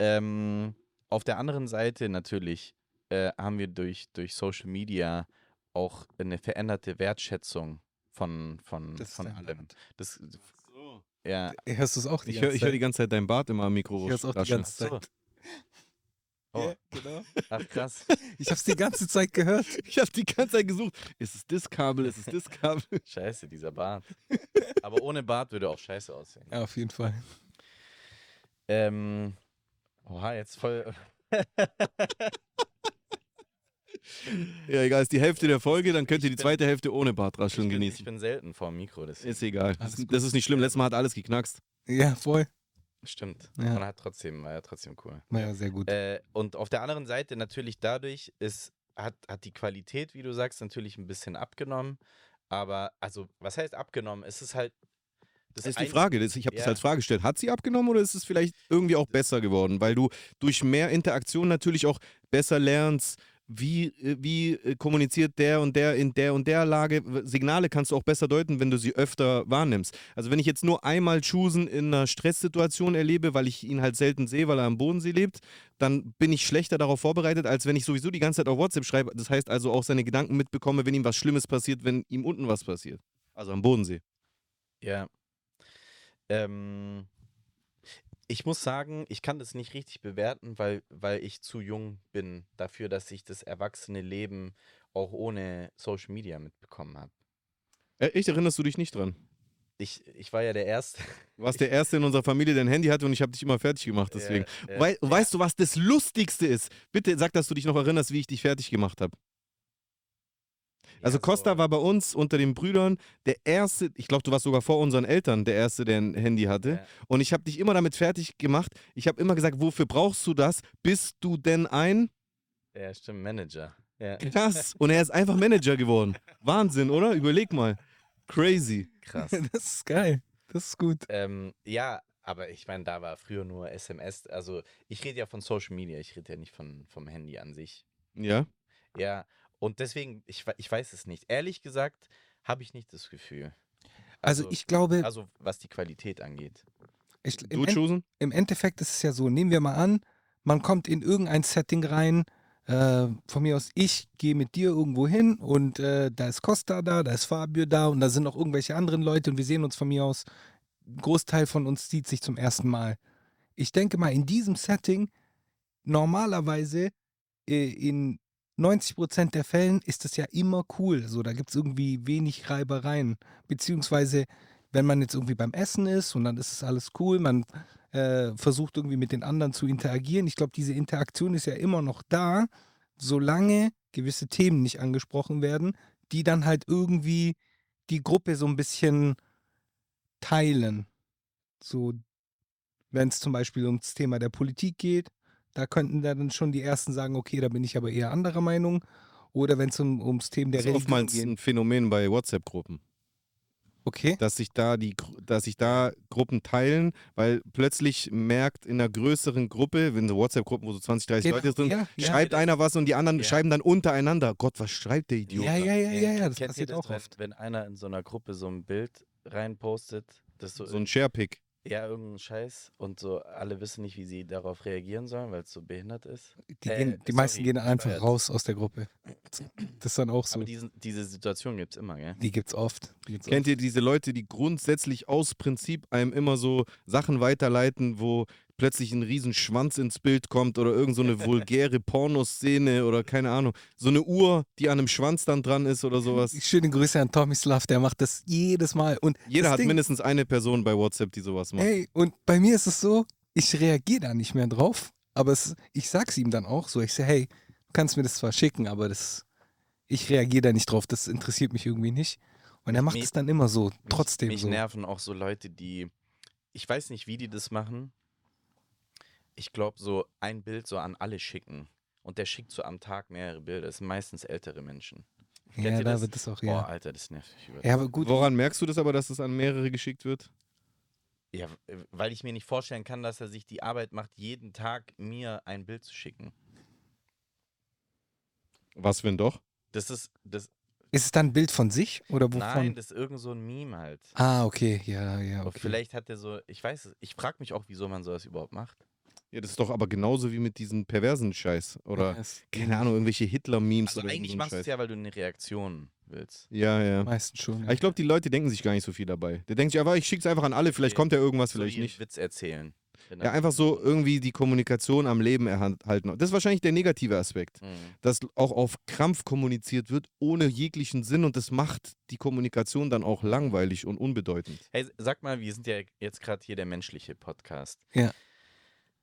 Ähm, auf der anderen Seite natürlich äh, haben wir durch, durch Social Media auch eine veränderte Wertschätzung von, von, Das ist von allem. Das, ja, Hörst du es auch die ich höre ganze hör die Zeit? ganze Zeit dein Bart immer am Mikro. Ich hör's auch die ganze. Zeit. Oh, Ja, genau. ach krass. Ich hab's die ganze Zeit gehört. Ich habe die ganze Zeit gesucht. Ist es das Kabel? Ist es das Kabel? Scheiße, dieser Bart. Aber ohne Bart würde auch scheiße aussehen. Ja, auf jeden Fall. Ähm, oha, jetzt voll. Ja, egal. Ist die Hälfte der Folge, dann könnt ihr die zweite Hälfte ohne Ich Bartrascheln bin, ich genießen. bin selten vor dem Mikro, deswegen. Ist egal. Alles Das, das ist nicht schlimm. Letztes Mal hat alles geknackst. Ja, voll. Stimmt. Ja. Und hat trotzdem, war ja trotzdem cool. Naja, sehr gut. Äh, und auf der anderen Seite natürlich dadurch ist, hat, hat die Qualität, wie du sagst, natürlich ein bisschen abgenommen. Aber, also, was heißt abgenommen? Es ist halt. Das ist die Frage. Das, ich habe das Ja. als Frage gestellt. Hat sie abgenommen oder ist es vielleicht irgendwie auch besser geworden? Weil du durch mehr Interaktion natürlich auch besser lernst, wie, äh, wie äh, kommuniziert der und der in der und der Lage. Signale kannst du auch besser deuten, wenn du sie öfter wahrnimmst. Also wenn ich jetzt nur einmal Chusen in einer Stresssituation erlebe, weil ich ihn halt selten sehe, weil er am Bodensee lebt, dann bin ich schlechter darauf vorbereitet, als wenn ich sowieso die ganze Zeit auf WhatsApp schreibe. Das heißt also auch seine Gedanken mitbekomme, wenn ihm was Schlimmes passiert, wenn ihm unten was passiert. Also am Bodensee. Ja. Ähm, Ich muss sagen, ich kann das nicht richtig bewerten, weil, weil ich zu jung bin dafür, dass ich das erwachsene Leben auch ohne Social Media mitbekommen habe. Äh, Echt, erinnerst du dich nicht dran? Ich, ich war ja der Erste. Du warst der Erste in unserer Familie, der ein Handy hatte und ich habe dich immer fertig gemacht deswegen. Ja, ja. Wei Weißt du, was das Lustigste ist? Bitte sag, dass du dich noch erinnerst, wie ich dich fertig gemacht habe. Also Costa war bei uns unter den Brüdern der Erste, ich glaube, du warst sogar vor unseren Eltern der Erste, der ein Handy hatte. Ja. Und ich habe dich immer damit fertig gemacht. Ich habe immer gesagt, wofür brauchst du das? Bist du denn ein? Ja, stimmt, Manager. Ja, Krass. Und er ist einfach Manager geworden. Wahnsinn, oder? Überleg mal. Crazy. krass. Das ist geil. Das ist gut. ähm, ja, aber ich meine, da war früher nur SMS. Also ich rede ja von Social Media, ich rede ja nicht von, vom Handy an sich. Ja. Ja, und deswegen, ich, ich weiß es nicht. Ehrlich gesagt, habe ich nicht das Gefühl. Also, ich glaube, Also was die Qualität angeht. ich, im, Du, Chosen? im Endeffekt ist es ja so, nehmen wir mal an, man kommt in irgendein Setting rein, äh, von mir aus, ich gehe mit dir irgendwo hin und äh, da ist Costa da, da ist Fabio da und da sind noch irgendwelche anderen Leute und wir sehen uns von mir aus, ein Großteil von uns sieht sich zum ersten Mal. Ich denke mal, in diesem Setting, normalerweise äh, in 90% der Fällen ist das ja immer cool. So, da gibt es irgendwie wenig Reibereien. Beziehungsweise, wenn man jetzt irgendwie beim Essen ist und dann ist es alles cool, man äh, versucht irgendwie mit den anderen zu interagieren. Ich glaube, diese Interaktion ist ja immer noch da, solange gewisse Themen nicht angesprochen werden, die dann halt irgendwie die Gruppe so ein bisschen teilen. So, wenn es zum Beispiel ums Thema der Politik geht, da könnten dann schon die Ersten sagen, okay, da bin ich aber eher anderer Meinung. Oder wenn es um, ums Thema der Das ist Religion oftmals geht. ein Phänomen bei WhatsApp-Gruppen. Okay. dass sich da die, dass sich da Gruppen teilen, weil plötzlich merkt in einer größeren Gruppe, wenn so WhatsApp-Gruppen, wo so 20, 30 Genau, Leute drin, ja, ja. schreibt einer was und die anderen Ja. schreiben dann untereinander. Gott, was schreibt der Idiot? Ja, ja, ja, ja, ja, das Kennt passiert das, auch wenn, oft. wenn einer in so einer Gruppe so ein Bild reinpostet, das so, So ein Sharepick. Ja irgendein Scheiß und so alle wissen nicht, wie sie darauf reagieren sollen, weil es so behindert ist. Die, Äh, gehen, die sorry, meisten gehen einfach bescheuert. raus aus der Gruppe. Das ist dann auch so. Aber diesen, diese Situation gibt es immer, gell? Die gibt's oft. Die gibt's Kennt oft. ihr diese Leute, die grundsätzlich aus Prinzip einem immer so Sachen weiterleiten, wo plötzlich ein riesen Schwanz ins Bild kommt oder irgend so eine vulgäre Pornoszene oder keine Ahnung, so eine Uhr, die an einem Schwanz dann dran ist oder sowas. Schöne Grüße an Tomislav, der macht das jedes Mal. Und Jeder hat Ding, mindestens eine Person bei WhatsApp, die sowas macht. Ey, und bei mir ist es so, ich reagiere da nicht mehr drauf, aber es, ich sag's ihm dann auch so. Ich sage, hey, du kannst mir das zwar schicken, aber das, ich reagiere da nicht drauf, das interessiert mich irgendwie nicht. Und er macht Mich- es dann immer so, trotzdem mich so. nerven auch so Leute, die, ich weiß nicht, wie die das machen. Ich glaube, so ein Bild so an alle schicken. Und der schickt so am Tag mehrere Bilder. Das sind meistens ältere Menschen. Kennt Ja, ihr da das? wird es auch, Boah, ja. Alter, das nervt mich über. Ja, aber gut. Woran merkst du das aber, dass es an mehrere geschickt wird? Ja, weil ich mir nicht vorstellen kann, dass er sich die Arbeit macht, jeden Tag mir ein Bild zu schicken. Was, wenn doch? Das ist, das, Ist es dann ein Bild von sich oder wovon? nein, das ist irgend so ein Meme halt. ah, okay, ja, ja, okay. Vielleicht hat er so, ich weiß es, ich frage mich auch, wieso man sowas überhaupt macht. Ja, das ist doch aber genauso wie mit diesen perversen Scheiß. Oder, Ja, ist keine Ahnung, irgendwelche Hitler-Memes Also oder eigentlich so machst du es ja, weil du eine Reaktion willst. Ja, ja. Meistens schon. Aber ich glaube, die Leute denken sich gar nicht so viel dabei. Der denkt sich einfach, ich schick's einfach an alle, vielleicht Okay. kommt ja irgendwas, So vielleicht einen nicht. Witz erzählen. Ja, einfach so irgendwie die Kommunikation am Leben erhalten. Das ist wahrscheinlich der negative Aspekt. Mhm. Dass auch auf Krampf kommuniziert wird, ohne jeglichen Sinn und das macht die Kommunikation dann auch langweilig und unbedeutend. Hey, sag mal, wir sind ja jetzt gerade hier der menschliche Podcast. Ja.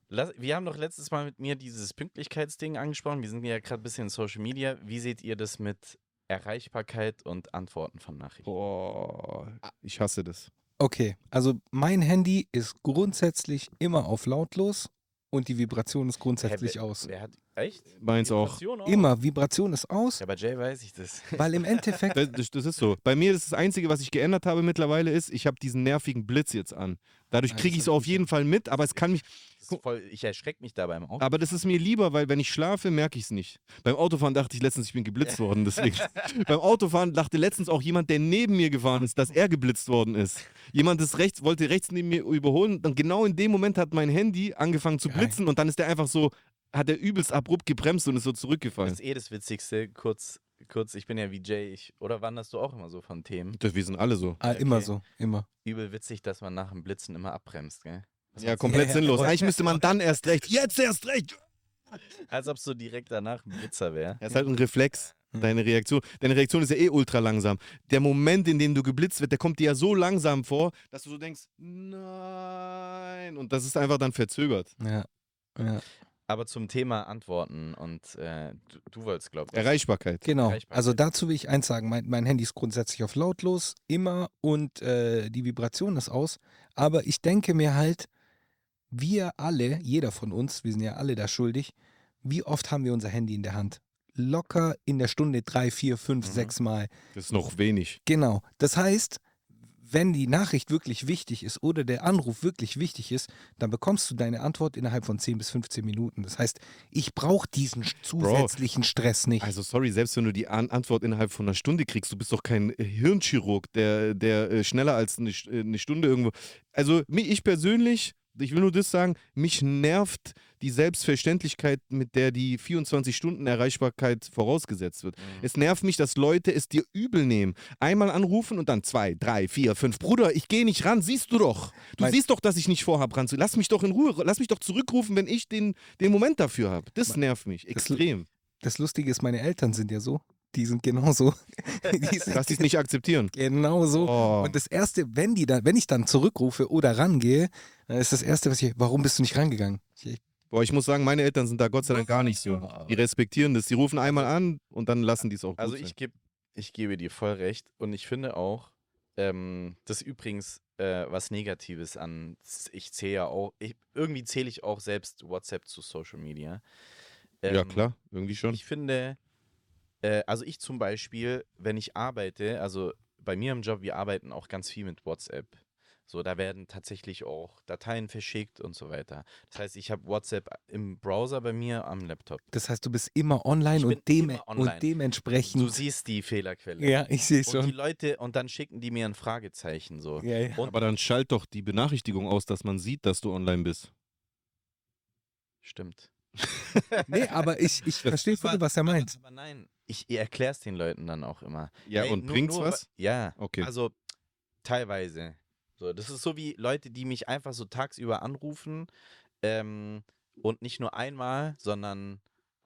Lass, wir haben doch letztes Mal mit mir dieses Pünktlichkeitsding angesprochen. Wir sind ja gerade ein bisschen in Social Media. Wie seht ihr das mit Erreichbarkeit und Antworten von Nachrichten? Boah, ich hasse das. Okay, also mein Handy ist grundsätzlich immer auf lautlos und die Vibration ist grundsätzlich Hä, wer, aus. Wer hat, echt? Meins auch. Vibration Immer, Vibration ist aus, Ja, bei Jay weiß ich das. weil im Endeffekt, Das, das, ist so. Bei mir ist das Einzige, was ich geändert habe mittlerweile, ist, ich habe diesen nervigen Blitz jetzt an. Dadurch Ja, kriege ich es auf jeden Fall mit, aber es kann mich. Voll, ich erschrecke mich da beim Auto. Aber das ist mir lieber, weil wenn ich schlafe, merke ich es nicht. Beim Autofahren dachte ich letztens, ich bin geblitzt worden. Deswegen. Beim Autofahren dachte letztens auch jemand, der neben mir gefahren ist, dass er geblitzt worden ist. Jemand ist rechts, wollte rechts neben mir überholen. Und genau in dem Moment hat mein Handy angefangen zu Geil. blitzen und dann ist der einfach so, hat er übelst abrupt gebremst und ist so zurückgefallen. Das ist eh das Witzigste. Kurz, kurz ich bin ja wie Jay. Ich, oder wanderst du auch immer so von Themen? Das, wir sind alle so. ah, immer Okay. so, immer. Übel witzig, dass man nach dem Blitzen immer abbremst, gell? Ja, komplett Ja, ja, sinnlos. voll. Eigentlich müsste man dann erst recht. Jetzt erst recht! Als ob es so direkt danach ein Blitzer wäre. Das ist halt ein Reflex. Hm. Deine Reaktion. Deine Reaktion ist ja eh ultra langsam. Der Moment, in dem du geblitzt wird, der kommt dir ja so langsam vor, dass du so denkst, nein. Und das ist einfach dann verzögert. Ja. ja. Aber zum Thema Antworten und äh, du, du wolltest, glaube ich. Erreichbarkeit. Genau. Erreichbarkeit. Also dazu will ich eins sagen. Mein, mein Handy ist grundsätzlich auf lautlos, immer und äh, die Vibration ist aus. Aber ich denke mir halt, wir alle, jeder von uns, wir sind ja alle da schuldig, wie oft haben wir unser Handy in der Hand? Locker in der Stunde drei, vier, fünf, Mhm. sechs Mal. Das ist noch wenig. Genau. Das heißt, wenn die Nachricht wirklich wichtig ist oder der Anruf wirklich wichtig ist, dann bekommst du deine Antwort innerhalb von 10 bis 15 Minuten. Das heißt, ich brauche diesen zusätzlichen Stress nicht. Also sorry, selbst wenn du die An Antwort innerhalb von einer Stunde kriegst, du bist doch kein äh, Hirnchirurg, der, der äh, schneller als eine, äh, eine Stunde irgendwo. Also ich persönlich, ich will nur das sagen, mich nervt die Selbstverständlichkeit, mit der die 24 Stunden Erreichbarkeit vorausgesetzt wird. Mhm. Es nervt mich, dass Leute es dir übel nehmen. Einmal anrufen und dann zwei, drei, vier, fünf. Bruder, ich gehe nicht ran, siehst du doch. Du Mein- siehst doch, dass ich nicht vorhab ran zu. Lass mich doch in Ruhe, lass mich doch zurückrufen, wenn ich den, den Moment dafür habe. Das nervt mich extrem. Das Lustige ist, meine Eltern sind ja so. Die sind genauso. die sind Dass die es nicht akzeptieren. genau so. Oh. Und das Erste, wenn, die dann, wenn ich dann zurückrufe oder rangehe, dann ist das Erste, was ich, warum bist du nicht rangegangen? Ich, Boah, ich muss sagen, meine Eltern sind da Gott sei Dank gar nicht so. Die respektieren das. Die rufen einmal an und dann lassen die es auch gut Also ich, geb, ich gebe dir voll recht und ich finde auch, ähm, das ist übrigens äh, was Negatives an, ich zähle ja auch, ich, irgendwie zähle ich auch selbst WhatsApp zu Social Media. ja, Ähm, klar, irgendwie schon. Ich finde, äh, also ich zum Beispiel, wenn ich arbeite, also bei mir im Job, wir arbeiten auch ganz viel mit WhatsApp. So, da werden tatsächlich auch Dateien verschickt und so weiter. Das heißt, ich habe WhatsApp im Browser bei mir am Laptop. das heißt, du bist immer online und, dem, immer online. und dementsprechend. Du siehst die Fehlerquelle. ja, ich sehe Und die schon. Leute, und dann schicken die mir ein Fragezeichen so. Ja, ja. Und Aber dann schalt doch die Benachrichtigung aus, dass man sieht, dass du online bist. stimmt. Nee, aber ich, ich verstehe voll, was er meint. Aber nein, ich erkläre es den Leuten dann auch immer. Ja, Ey, und nur- bringt's nur, was? Ja. Okay. Also teilweise. So, das ist so wie Leute, die mich einfach so tagsüber anrufen ähm, und nicht nur einmal, sondern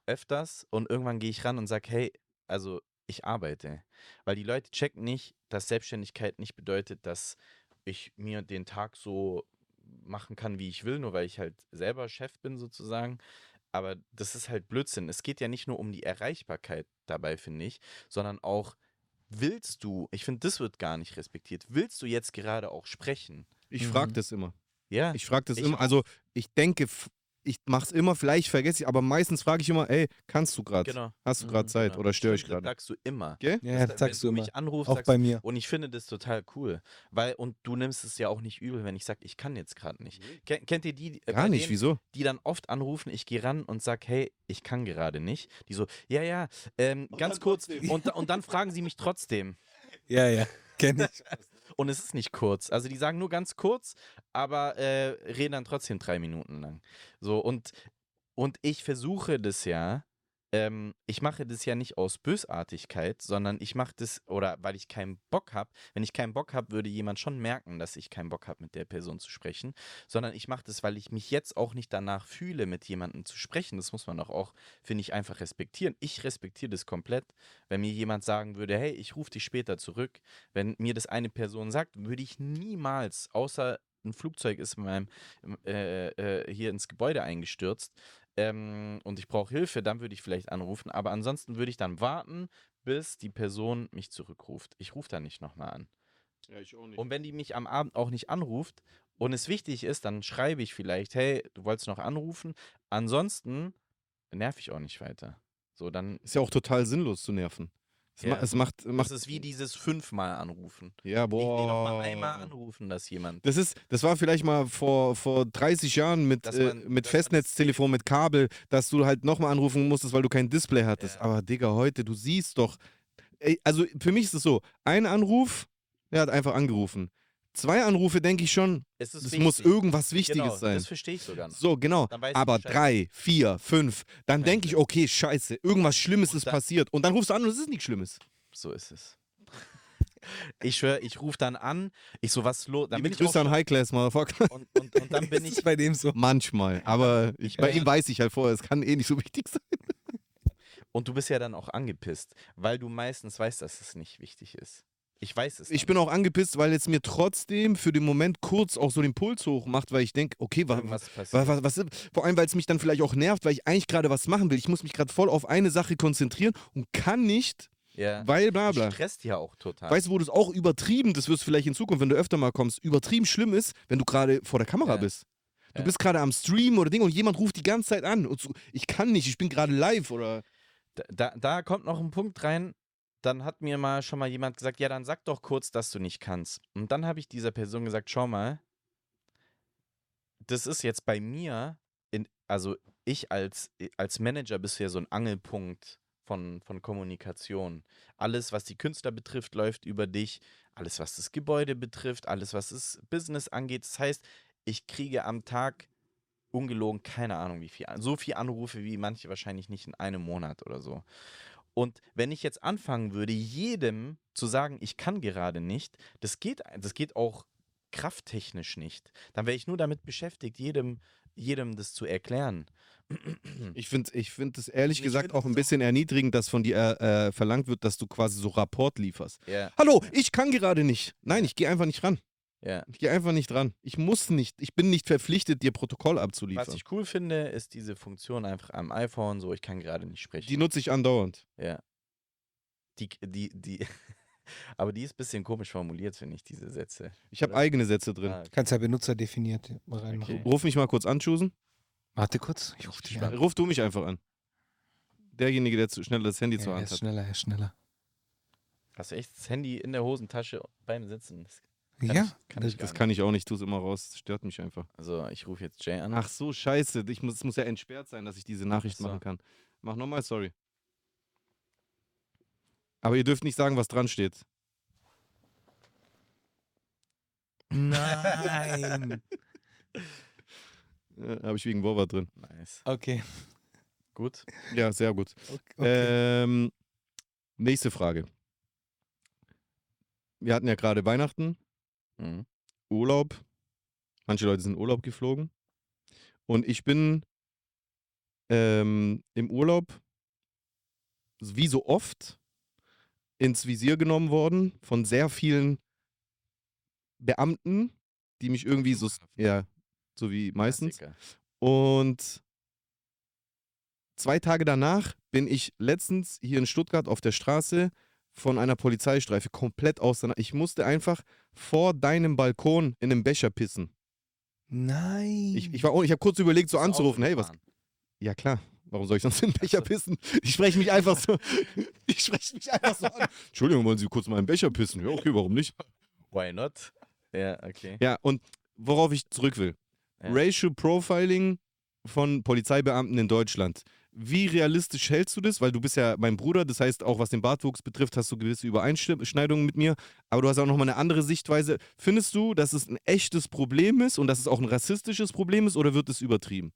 öfters und irgendwann gehe ich ran und sage, hey, also ich arbeite. Weil die Leute checken nicht, dass Selbstständigkeit nicht bedeutet, dass ich mir den Tag so machen kann, wie ich will, nur weil ich halt selber Chef bin sozusagen. Aber das ist halt Blödsinn. Es geht ja nicht nur um die Erreichbarkeit dabei, finde ich, sondern auch, willst du, ich finde, das wird gar nicht respektiert, willst du jetzt gerade auch sprechen? Ich Mhm. frage das immer. Ja. Ich frage das Ich immer. Also ich denke, ich mach's immer, vielleicht vergesse ich, aber meistens frage ich immer, ey, kannst du gerade? genau. Hast du gerade Mhm, Zeit genau. oder störe ich Stimmt, das gerade? sagst du immer. Gell? Ja, Das- sagst du immer. mich anrufst, Auch sagst bei du, mir. Und ich finde das total cool. Weil, und du nimmst es ja auch nicht übel, wenn ich sage, ich kann jetzt gerade nicht. Ken, kennt ihr die, äh, Gar nicht, denen, wieso? die dann oft anrufen, ich gehe ran und sag, hey, ich kann gerade nicht. Die so, ja, ja, ähm, ganz kurz. trotzdem. Und, und dann fragen sie mich trotzdem. Ja, ja. Kenn ich. Und es ist nicht kurz. Also die sagen nur ganz kurz, aber äh, reden dann trotzdem drei Minuten lang. So, und, und ich versuche das ja, ähm, ich mache das ja nicht aus Bösartigkeit, sondern ich mache das, oder weil ich keinen Bock habe. Wenn ich keinen Bock habe, würde jemand schon merken, dass ich keinen Bock habe, mit der Person zu sprechen. Sondern ich mache das, weil ich mich jetzt auch nicht danach fühle, mit jemandem zu sprechen. Das muss man doch auch, finde ich, einfach respektieren. Ich respektiere das komplett. Wenn mir jemand sagen würde, hey, ich rufe dich später zurück, wenn mir das eine Person sagt, würde ich niemals, außer ein Flugzeug ist in meinem, äh, äh, hier ins Gebäude eingestürzt ähm, und ich brauche Hilfe, dann würde ich vielleicht anrufen. Aber ansonsten würde ich dann warten, bis die Person mich zurückruft. Ich rufe dann nicht nochmal an. Ja, ich auch nicht. Und wenn die mich am Abend auch nicht anruft und es wichtig ist, dann schreibe ich vielleicht, hey, du wolltest noch anrufen. Ansonsten nerv ich auch nicht weiter. So, dann Ist ja auch total sinnlos zu nerven. Es, Ja. ma es macht, macht das ist wie dieses fünfmal anrufen. ja, Ich will noch boah. mal einmal anrufen, dass jemand. Das ist, das war vielleicht mal vor, vor 30 Jahren mit, äh, mit Festnetztelefon, mit Kabel, dass du halt nochmal anrufen musstest, weil du kein Display hattest. Ja. Aber Digga, heute, du siehst doch. Ey, also für mich ist es so: ein Anruf, er hat einfach angerufen. Zwei Anrufe denke ich schon, Es es muss irgendwas Wichtiges genau, sein. Das verstehe ich sogar noch. So, genau. Aber drei, vier, fünf, dann denke ich, okay, scheiße, irgendwas Schlimmes ist passiert. Und dann rufst du an und es ist nichts Schlimmes. So ist es. Ich schwöre, ich rufe dann an, ich so, was los? Dann bin ich Grüße an High Class, Motherfucker. und, und, und dann bin ich, bei dem so. Manchmal. Aber ich, bei ihm weiß ich halt vorher, es kann eh nicht so wichtig sein. und du bist ja dann auch angepisst, weil du meistens weißt, dass es nicht wichtig ist. Ich weiß es. Ich dann. bin auch angepisst, weil es mir trotzdem für den Moment kurz auch so den Puls hoch macht, weil ich denke, okay, wa, was, passiert. was, was, vor allem, weil es mich dann vielleicht auch nervt, weil ich eigentlich gerade was machen will. Ich muss mich gerade voll auf eine Sache konzentrieren und kann nicht, Ja. weil bla Das bla. stresst ja auch total. Weißt du, wo das auch übertrieben, das wirst du vielleicht in Zukunft, wenn du öfter mal kommst, übertrieben schlimm ist, wenn du gerade vor der Kamera Ja. bist. Du Ja. bist gerade am Stream oder Ding und jemand ruft die ganze Zeit an und so, ich kann nicht, ich bin gerade live oder. Da, da, da kommt noch ein Punkt rein. Dann hat mir mal schon mal jemand gesagt, ja, dann sag doch kurz, dass du nicht kannst. Und dann habe ich dieser Person gesagt, schau mal, das ist jetzt bei mir, in, also ich als, als Manager ja so ein Angelpunkt von, von Kommunikation. Alles, was die Künstler betrifft, läuft über dich. Alles, was das Gebäude betrifft, alles, was das Business angeht. Das heißt, ich kriege am Tag ungelogen keine Ahnung wie viel. So viel Anrufe wie manche wahrscheinlich nicht in einem Monat oder so. Und wenn ich jetzt anfangen würde, jedem zu sagen, ich kann gerade nicht, das geht, das geht auch krafttechnisch nicht. Dann wäre ich nur damit beschäftigt, jedem, jedem das zu erklären. Ich finde ich find es ehrlich Ich gesagt auch ein bisschen erniedrigend, dass von dir äh, äh, verlangt wird, dass du quasi so Rapport lieferst. Ja, Hallo, ich kann gerade nicht. Nein, ich gehe einfach nicht ran. Ja. Ich gehe einfach nicht ran. Ich muss nicht. Ich bin nicht verpflichtet, dir Protokoll Was abzuliefern. ich cool finde, ist diese Funktion einfach am iPhone, so ich kann gerade nicht sprechen. Die nutze ich andauernd. Ja. Die, die, die, aber die ist ein bisschen komisch formuliert, finde ich, diese Sätze. Ich habe eigene Sätze drin. Ah, okay. Kannst ja benutzerdefiniert mal reinmachen. Okay. Ruf mich mal kurz an, Chusen. Warte kurz. Ich rufe dich an. Ruf du mich einfach an. Derjenige, der zu schnell das Handy Ja, zur er Hand ist hat. schneller, er ist schneller. Hast du echt das Handy in der Hosentasche beim Sitzen? Das ja, ich, kann Das nicht. kann ich auch nicht, tu es immer raus. Das stört mich einfach. Also ich rufe jetzt Jay an. Ach so, scheiße. Ich muss, es muss ja entsperrt sein, dass ich diese Nachricht Ach so. machen kann. Mach nochmal, sorry. Aber ihr dürft nicht sagen, was dran steht. Nein. Habe ich wegen Wova drin. Nice. okay. Gut. Ja, sehr gut. okay. Ähm, nächste Frage. Wir hatten ja gerade Weihnachten, Mhm. Urlaub. Manche Leute sind in Urlaub geflogen. Und ich bin ähm, im Urlaub, wie so oft, ins Visier genommen worden von sehr vielen Beamten, die mich irgendwie so, ja, so wie meistens. Und zwei Tage danach bin ich letztens hier in Stuttgart auf der Straße von einer Polizeistreife komplett auseinander. Ich musste einfach vor deinem Balkon in einem Becher pissen. Nein. Ich, ich, war ich habe kurz überlegt, so anzurufen. Hey, was? Ja, klar. Warum soll ich sonst in den Becher pissen? Ich spreche mich einfach so. Ich spreche mich einfach so an. Entschuldigung, wollen Sie kurz mal in den Becher pissen? Ja, okay, warum nicht? Why not? Ja, okay. Ja, und worauf ich zurück will. Ja. Racial Profiling von Polizeibeamten in Deutschland. Wie realistisch hältst du das? Weil du bist ja mein Bruder, das heißt, auch was den Bartwuchs betrifft, hast du gewisse Übereinschneidungen mit mir. Aber du hast auch nochmal eine andere Sichtweise. Findest du, dass es ein echtes Problem ist und dass es auch ein rassistisches Problem ist oder wird es übertrieben?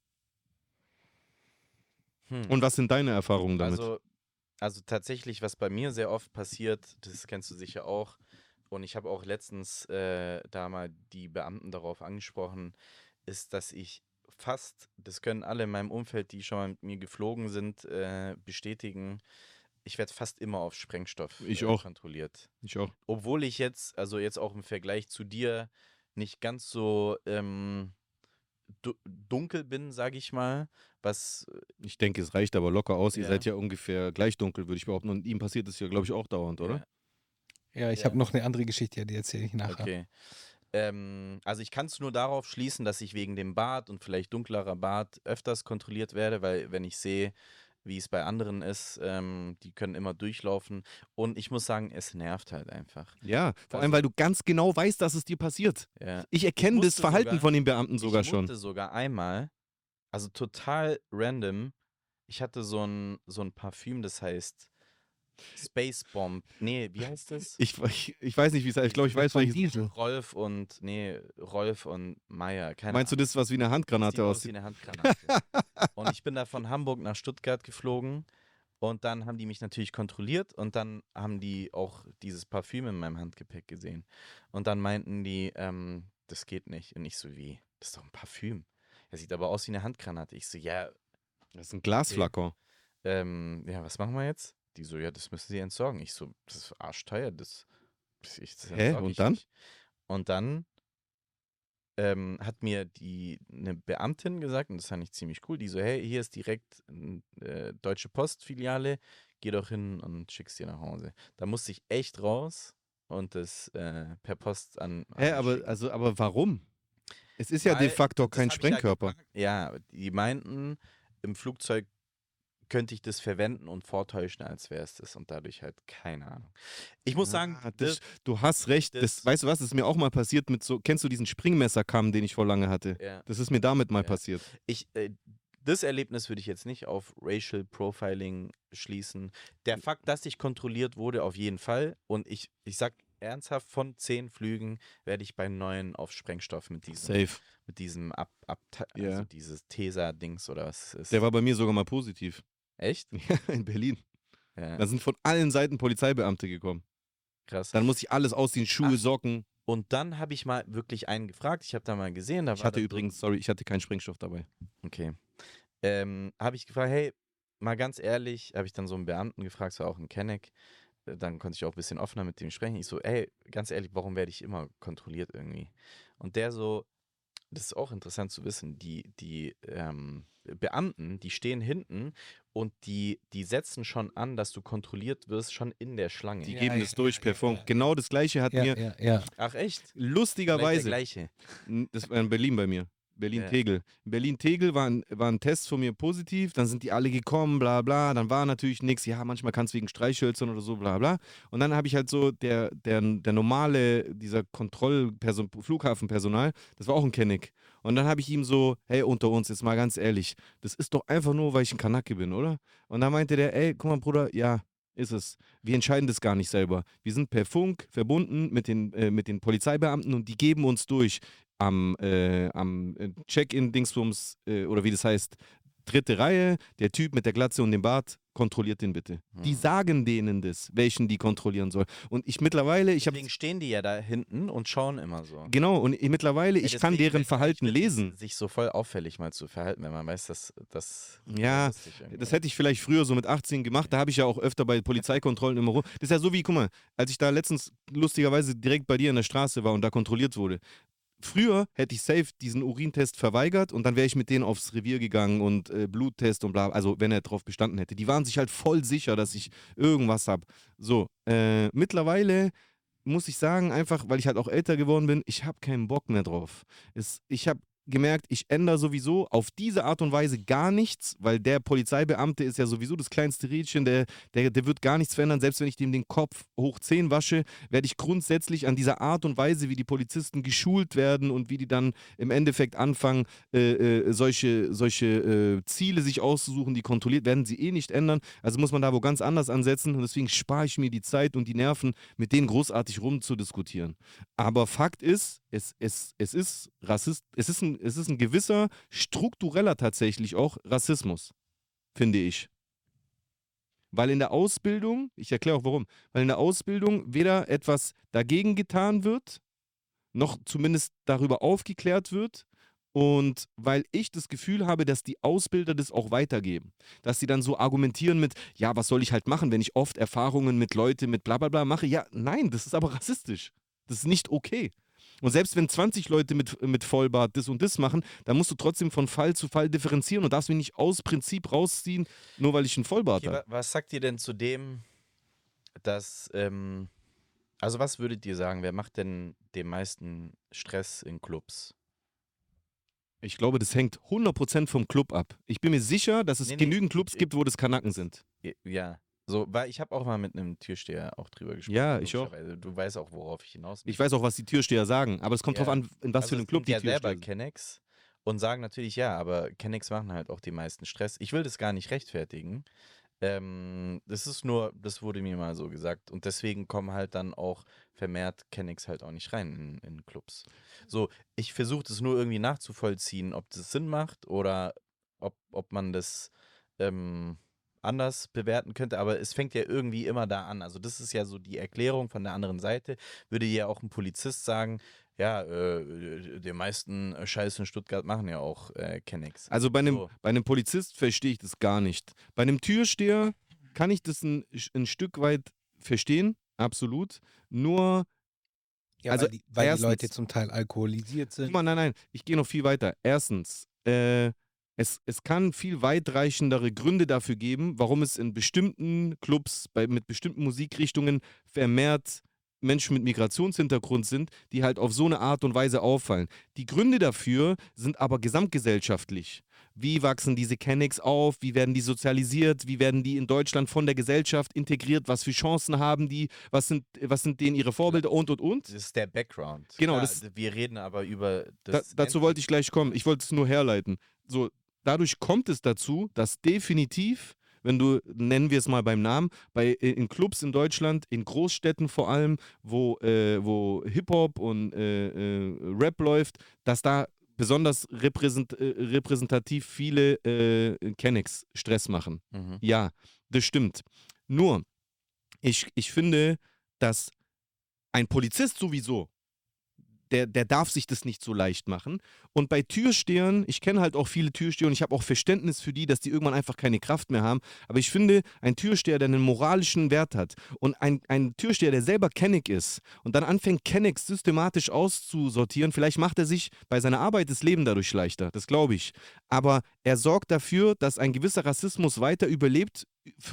Hm. Und was sind deine Erfahrungen damit? Also, also tatsächlich, was bei mir sehr oft passiert, das kennst du sicher auch. Und ich habe auch letztens äh, da mal die Beamten darauf angesprochen, ist, dass ich fast, das können alle in meinem Umfeld, die schon mal mit mir geflogen sind, äh, bestätigen, ich werde fast immer auf Sprengstoff Ich äh, auch. kontrolliert. ich auch. Obwohl ich jetzt, also jetzt auch im Vergleich zu dir, nicht ganz so ähm, du dunkel bin, sage ich mal, was Ich denke, es reicht aber locker aus. Ihr Ja. seid ja ungefähr gleich dunkel, würde ich behaupten. Und ihm passiert es ja, glaube ich, auch dauernd, oder? ja, ich Ja. habe noch eine andere Geschichte, ja, die erzähle ich nachher. Okay. Ähm, also ich kann es nur darauf schließen, dass ich wegen dem Bart und vielleicht dunklerer Bart öfters kontrolliert werde, weil wenn ich sehe, wie es bei anderen ist, ähm, die können immer durchlaufen. Und ich muss sagen, es nervt halt einfach. Ja, vor allem, Also- weil du ganz genau weißt, dass es dir passiert. Ja. Ich erkenne das musste Verhalten sogar- von den Beamten sogar ich schon. musste sogar einmal, also total random, ich hatte so ein, so ein Parfüm, das heißt Space Bomb. Nee, wie heißt das? Ich, ich, ich weiß nicht, wie es heißt. Ich glaube, ich weiß, welches. Diesel. Rolf und, nee, Rolf und Meier. Keine Meinst du das, was wie eine Handgranate aus wie aussieht? eine Handgranate. und ich bin da von Hamburg nach Stuttgart geflogen Und dann haben die mich natürlich kontrolliert und dann haben die auch dieses Parfüm in meinem Handgepäck gesehen. Und dann meinten die, ähm, das geht nicht. Und ich so, wie? Das ist doch ein Parfüm. Er sieht aber aus wie eine Handgranate. Ich so, ja, Das ist ein Glasflakon. ähm, ja, was machen wir jetzt? Die so, ja, das müssen sie entsorgen. Ich so, das ist arschteuer, das, ich, das Hä? Und ich dann? Nicht. Und dann ähm, hat mir die eine Beamtin gesagt, und das fand ich ziemlich cool, die so, hey, hier ist direkt eine äh, Deutsche Postfiliale, geh doch hin und schick's dir nach Hause. Da musste ich echt raus und das äh, per Post an. an Hä, aber, schicken. also, aber warum? Es ist ja de facto kein ja Sprengkörper. gefragt. Ja, die meinten, im Flugzeug könnte ich das verwenden und vortäuschen, als wäre es das und dadurch halt keine Ahnung. Ich muss sagen, Ah, das, das, du hast recht. Das, das- weißt du was? Ist mir auch mal passiert mit so. Kennst du diesen Springmesserkamm, den ich vor lange hatte? ja, Das ist mir damit mal Ja. passiert. ich, äh, das Erlebnis würde ich jetzt nicht auf Racial Profiling schließen. Der Fakt, dass ich kontrolliert wurde, auf jeden Fall. Und ich, ich sag ernsthaft, von zehn Flügen werde ich bei neun auf Sprengstoff mit diesem, Safe. mit diesem Ab, Ab Ja. also dieses Tesa-Dings oder was ist. Der war bei mir sogar mal positiv. Echt? Ja, in Berlin. Ja, Da sind von allen Seiten Polizeibeamte gekommen. krass. Dann muss ich alles ausziehen, Schuhe, Ach, Socken. Und dann habe ich mal wirklich einen gefragt. Ich habe da mal gesehen. Da Ich hatte übrigens, sorry, ich hatte keinen Sprengstoff dabei. Okay. Ähm, habe ich gefragt, hey, mal ganz ehrlich, habe ich dann so einen Beamten gefragt, es war auch ein Kenneck. Äh, Dann konnte ich auch ein bisschen offener mit dem sprechen. Ich so, ey, ganz ehrlich, warum werde ich immer kontrolliert irgendwie? Und der so, das ist auch interessant zu wissen, die, die ähm, Beamten, die stehen hinten und die, die setzen schon an, dass du kontrolliert wirst, schon in der Schlange. Die Ja, geben ja, das durch ja, per ja, Funk. ja. Genau das gleiche hat Ja, mir ja, ja. Ach echt? Lustigerweise, gleiche. Das war in Berlin bei mir. Ja. Berlin-Tegel. In Berlin-Tegel war ein, war ein Test von mir positiv, dann sind die alle gekommen, bla bla, dann war natürlich nichts, ja, manchmal kann es wegen Streichhölzern oder so, bla bla. Und dann habe ich halt so, der, der, der normale, dieser Kontrollperson, Flughafenpersonal, das war auch ein Kenneck. Und dann habe ich ihm so, hey, unter uns, jetzt mal ganz ehrlich, das ist doch einfach nur, weil ich ein Kanake bin, oder? Und dann meinte der, ey, guck mal, Bruder, ja, ist es. Wir entscheiden das gar nicht selber. Wir sind per Funk verbunden mit den, äh, mit den Polizeibeamten und die geben uns durch am, äh, am äh, Check-in-Dingsbums, äh, oder wie das heißt, dritte Reihe, der Typ mit der Glatze und dem Bart, kontrolliert den bitte. Die Hm. sagen denen das, welchen die kontrollieren soll. Und ich mittlerweile, ich habe Deswegen stehen die ja da hinten und schauen immer so. genau, und ich, mittlerweile, Ey, ich kann deren Verhalten lesen. Sich so voll auffällig mal zu verhalten, wenn man weiß, dass das. Ja. Das hätte ich vielleicht früher so mit 18 gemacht. Da habe ich ja auch öfter bei Polizeikontrollen immer rum. Das ist ja so wie, guck mal, als ich da letztens lustigerweise direkt bei dir in der Straße war und da kontrolliert wurde. Früher hätte ich safe diesen Urintest verweigert und dann wäre ich mit denen aufs Revier gegangen und äh, Bluttest und bla, also wenn er drauf bestanden hätte. Die waren sich halt voll sicher, dass ich irgendwas habe. So, äh, mittlerweile muss ich sagen, einfach, weil ich halt auch älter geworden bin, ich habe keinen Bock mehr drauf. Es, ich habe gemerkt, ich ändere sowieso auf diese Art und Weise gar nichts, weil der Polizeibeamte ist ja sowieso das kleinste Rädchen, der, der, der wird gar nichts verändern. Selbst wenn ich dem den Kopf hoch 10 wasche, werde ich grundsätzlich an dieser Art und Weise, wie die Polizisten geschult werden und wie die dann im Endeffekt anfangen, äh, äh, solche, solche äh, Ziele sich auszusuchen, die kontrolliert werden, sie eh nicht ändern. Also muss man da wo ganz anders ansetzen und deswegen spare ich mir die Zeit und die Nerven, mit denen großartig rumzudiskutieren. Aber Fakt ist, es, es, es ist Rassist, es ist, ein, es ist ein gewisser struktureller tatsächlich auch Rassismus, finde ich. Weil in der Ausbildung, ich erkläre auch warum, weil in der Ausbildung weder etwas dagegen getan wird, noch zumindest darüber aufgeklärt wird. Und weil ich das Gefühl habe, dass die Ausbilder das auch weitergeben. Dass sie dann so argumentieren mit, ja, was soll ich halt machen, wenn ich oft Erfahrungen mit Leuten mit bla bla bla mache? Ja, nein, das ist aber rassistisch. Das ist nicht okay. Und selbst wenn 20 Leute mit, mit Vollbart das und das machen, dann musst du trotzdem von Fall zu Fall differenzieren und darfst mich nicht aus Prinzip rausziehen, nur weil ich einen Vollbart Okay, habe. wa was sagt ihr denn zu dem, dass, ähm, also was würdet ihr sagen, wer macht denn den meisten Stress in Clubs? Ich glaube, das hängt 100% vom Club ab. Ich bin mir sicher, dass es Nee, nee, genügend Clubs ich- gibt, wo das Kanaken sind. Ja, so, weil ich habe auch mal mit einem Türsteher auch drüber gesprochen. Ja, ich auch. Du weißt auch, worauf ich hinaus will. Ich weiß auch, was die Türsteher sagen, aber es kommt Ja. drauf an, in was also für einem Club die ja selber Türsteher sind. Kennex und sagen natürlich ja, aber Kennex machen halt auch die meisten Stress. Ich will das gar nicht rechtfertigen. Ähm, das ist nur, das wurde mir mal so gesagt. Und deswegen kommen halt dann auch vermehrt Kennex halt auch nicht rein in, in Clubs. So, ich versuche das nur irgendwie nachzuvollziehen, ob das Sinn macht oder ob, ob man das ähm, anders bewerten könnte, aber es fängt ja irgendwie immer da an. Also das ist ja so die Erklärung von der anderen Seite. Würde ja auch ein Polizist sagen, ja, äh, die meisten Scheiß in Stuttgart machen ja auch äh, Kennex. Also bei einem, So. bei einem Polizist verstehe ich das gar nicht. Bei einem Türsteher kann ich das ein, ein Stück weit verstehen, absolut. Nur, Ja, Also weil, die, weil die erstens- Leute zum Teil alkoholisiert sind. mal, nein, nein, ich gehe noch viel weiter. Erstens, äh, es, es kann viel weitreichendere Gründe dafür geben, warum es in bestimmten Clubs bei, mit bestimmten Musikrichtungen vermehrt Menschen mit Migrationshintergrund sind, die halt auf so eine Art und Weise auffallen. Die Gründe dafür sind aber gesamtgesellschaftlich. Wie wachsen diese Kennex auf? Wie werden die sozialisiert? Wie werden die in Deutschland von der Gesellschaft integriert? Was für Chancen haben die? Was sind, was sind denen ihre Vorbilder und und und? Das ist der Background. Genau, Klar, das- wir reden aber über Da, das. dazu wollte ich gleich kommen. Ich wollte es nur herleiten. So, dadurch kommt es dazu, dass definitiv, wenn du, nennen wir es mal beim Namen, bei, äh, in Clubs in Deutschland, in Großstädten vor allem, wo, äh, wo Hip-Hop und äh, äh, Rap läuft, dass da besonders repräsent, äh, repräsentativ viele äh, Kennex Stress machen. Mhm. Ja, das stimmt. Nur, ich, ich finde, dass ein Polizist sowieso, der, der darf sich das nicht so leicht machen. Und bei Türstehern, ich kenne halt auch viele Türsteher und ich habe auch Verständnis für die, dass die irgendwann einfach keine Kraft mehr haben. Aber ich finde, ein Türsteher, der einen moralischen Wert hat und ein, ein Türsteher, der selber Kenneck ist und dann anfängt, Kenneck systematisch auszusortieren, vielleicht macht er sich bei seiner Arbeit das Leben dadurch leichter. Das glaube ich. Aber er sorgt dafür, dass ein gewisser Rassismus weiter überlebt,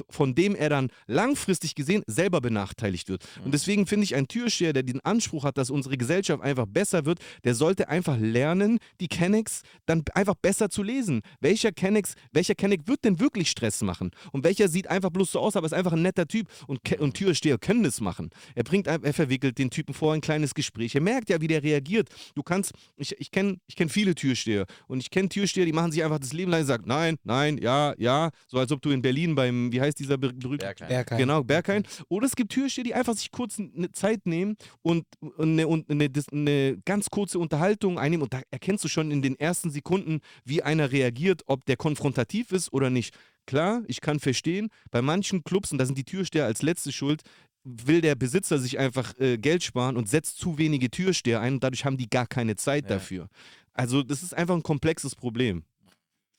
von dem er dann langfristig gesehen selber benachteiligt wird. Und deswegen finde ich, ein Türsteher, der den Anspruch hat, dass unsere Gesellschaft einfach besser wird, der sollte einfach lernen, die Kennex dann einfach besser zu lesen. Welcher Kennex, welcher wird denn wirklich Stress machen? Und welcher sieht einfach bloß so aus, aber ist einfach ein netter Typ. Und, Ke und Türsteher können das machen. Er bringt, er verwickelt den Typen vor ein kleines Gespräch. Er merkt ja, wie der reagiert. Du kannst, ich, ich kenne ich kenn viele Türsteher und ich kenne Türsteher, die machen sich einfach das Leben lang und sagen, nein, nein, ja, ja, so als ob du in Berlin beim, wie heißt dieser ber- berühmte Bergheim. Bergheim. Genau, Berghain. Oder es gibt Türsteher, die einfach sich kurz eine Zeit nehmen und eine, und eine, eine ganz kurze Unterhaltung einnehmen. Und da erkennst du schon in den ersten Sekunden, wie einer reagiert, ob der konfrontativ ist oder nicht. Klar, ich kann verstehen, bei manchen Clubs, und da sind die Türsteher als letzte schuld, will der Besitzer sich einfach äh, Geld sparen und setzt zu wenige Türsteher ein und dadurch haben die gar keine Zeit Ja. dafür. Also das ist einfach ein komplexes Problem.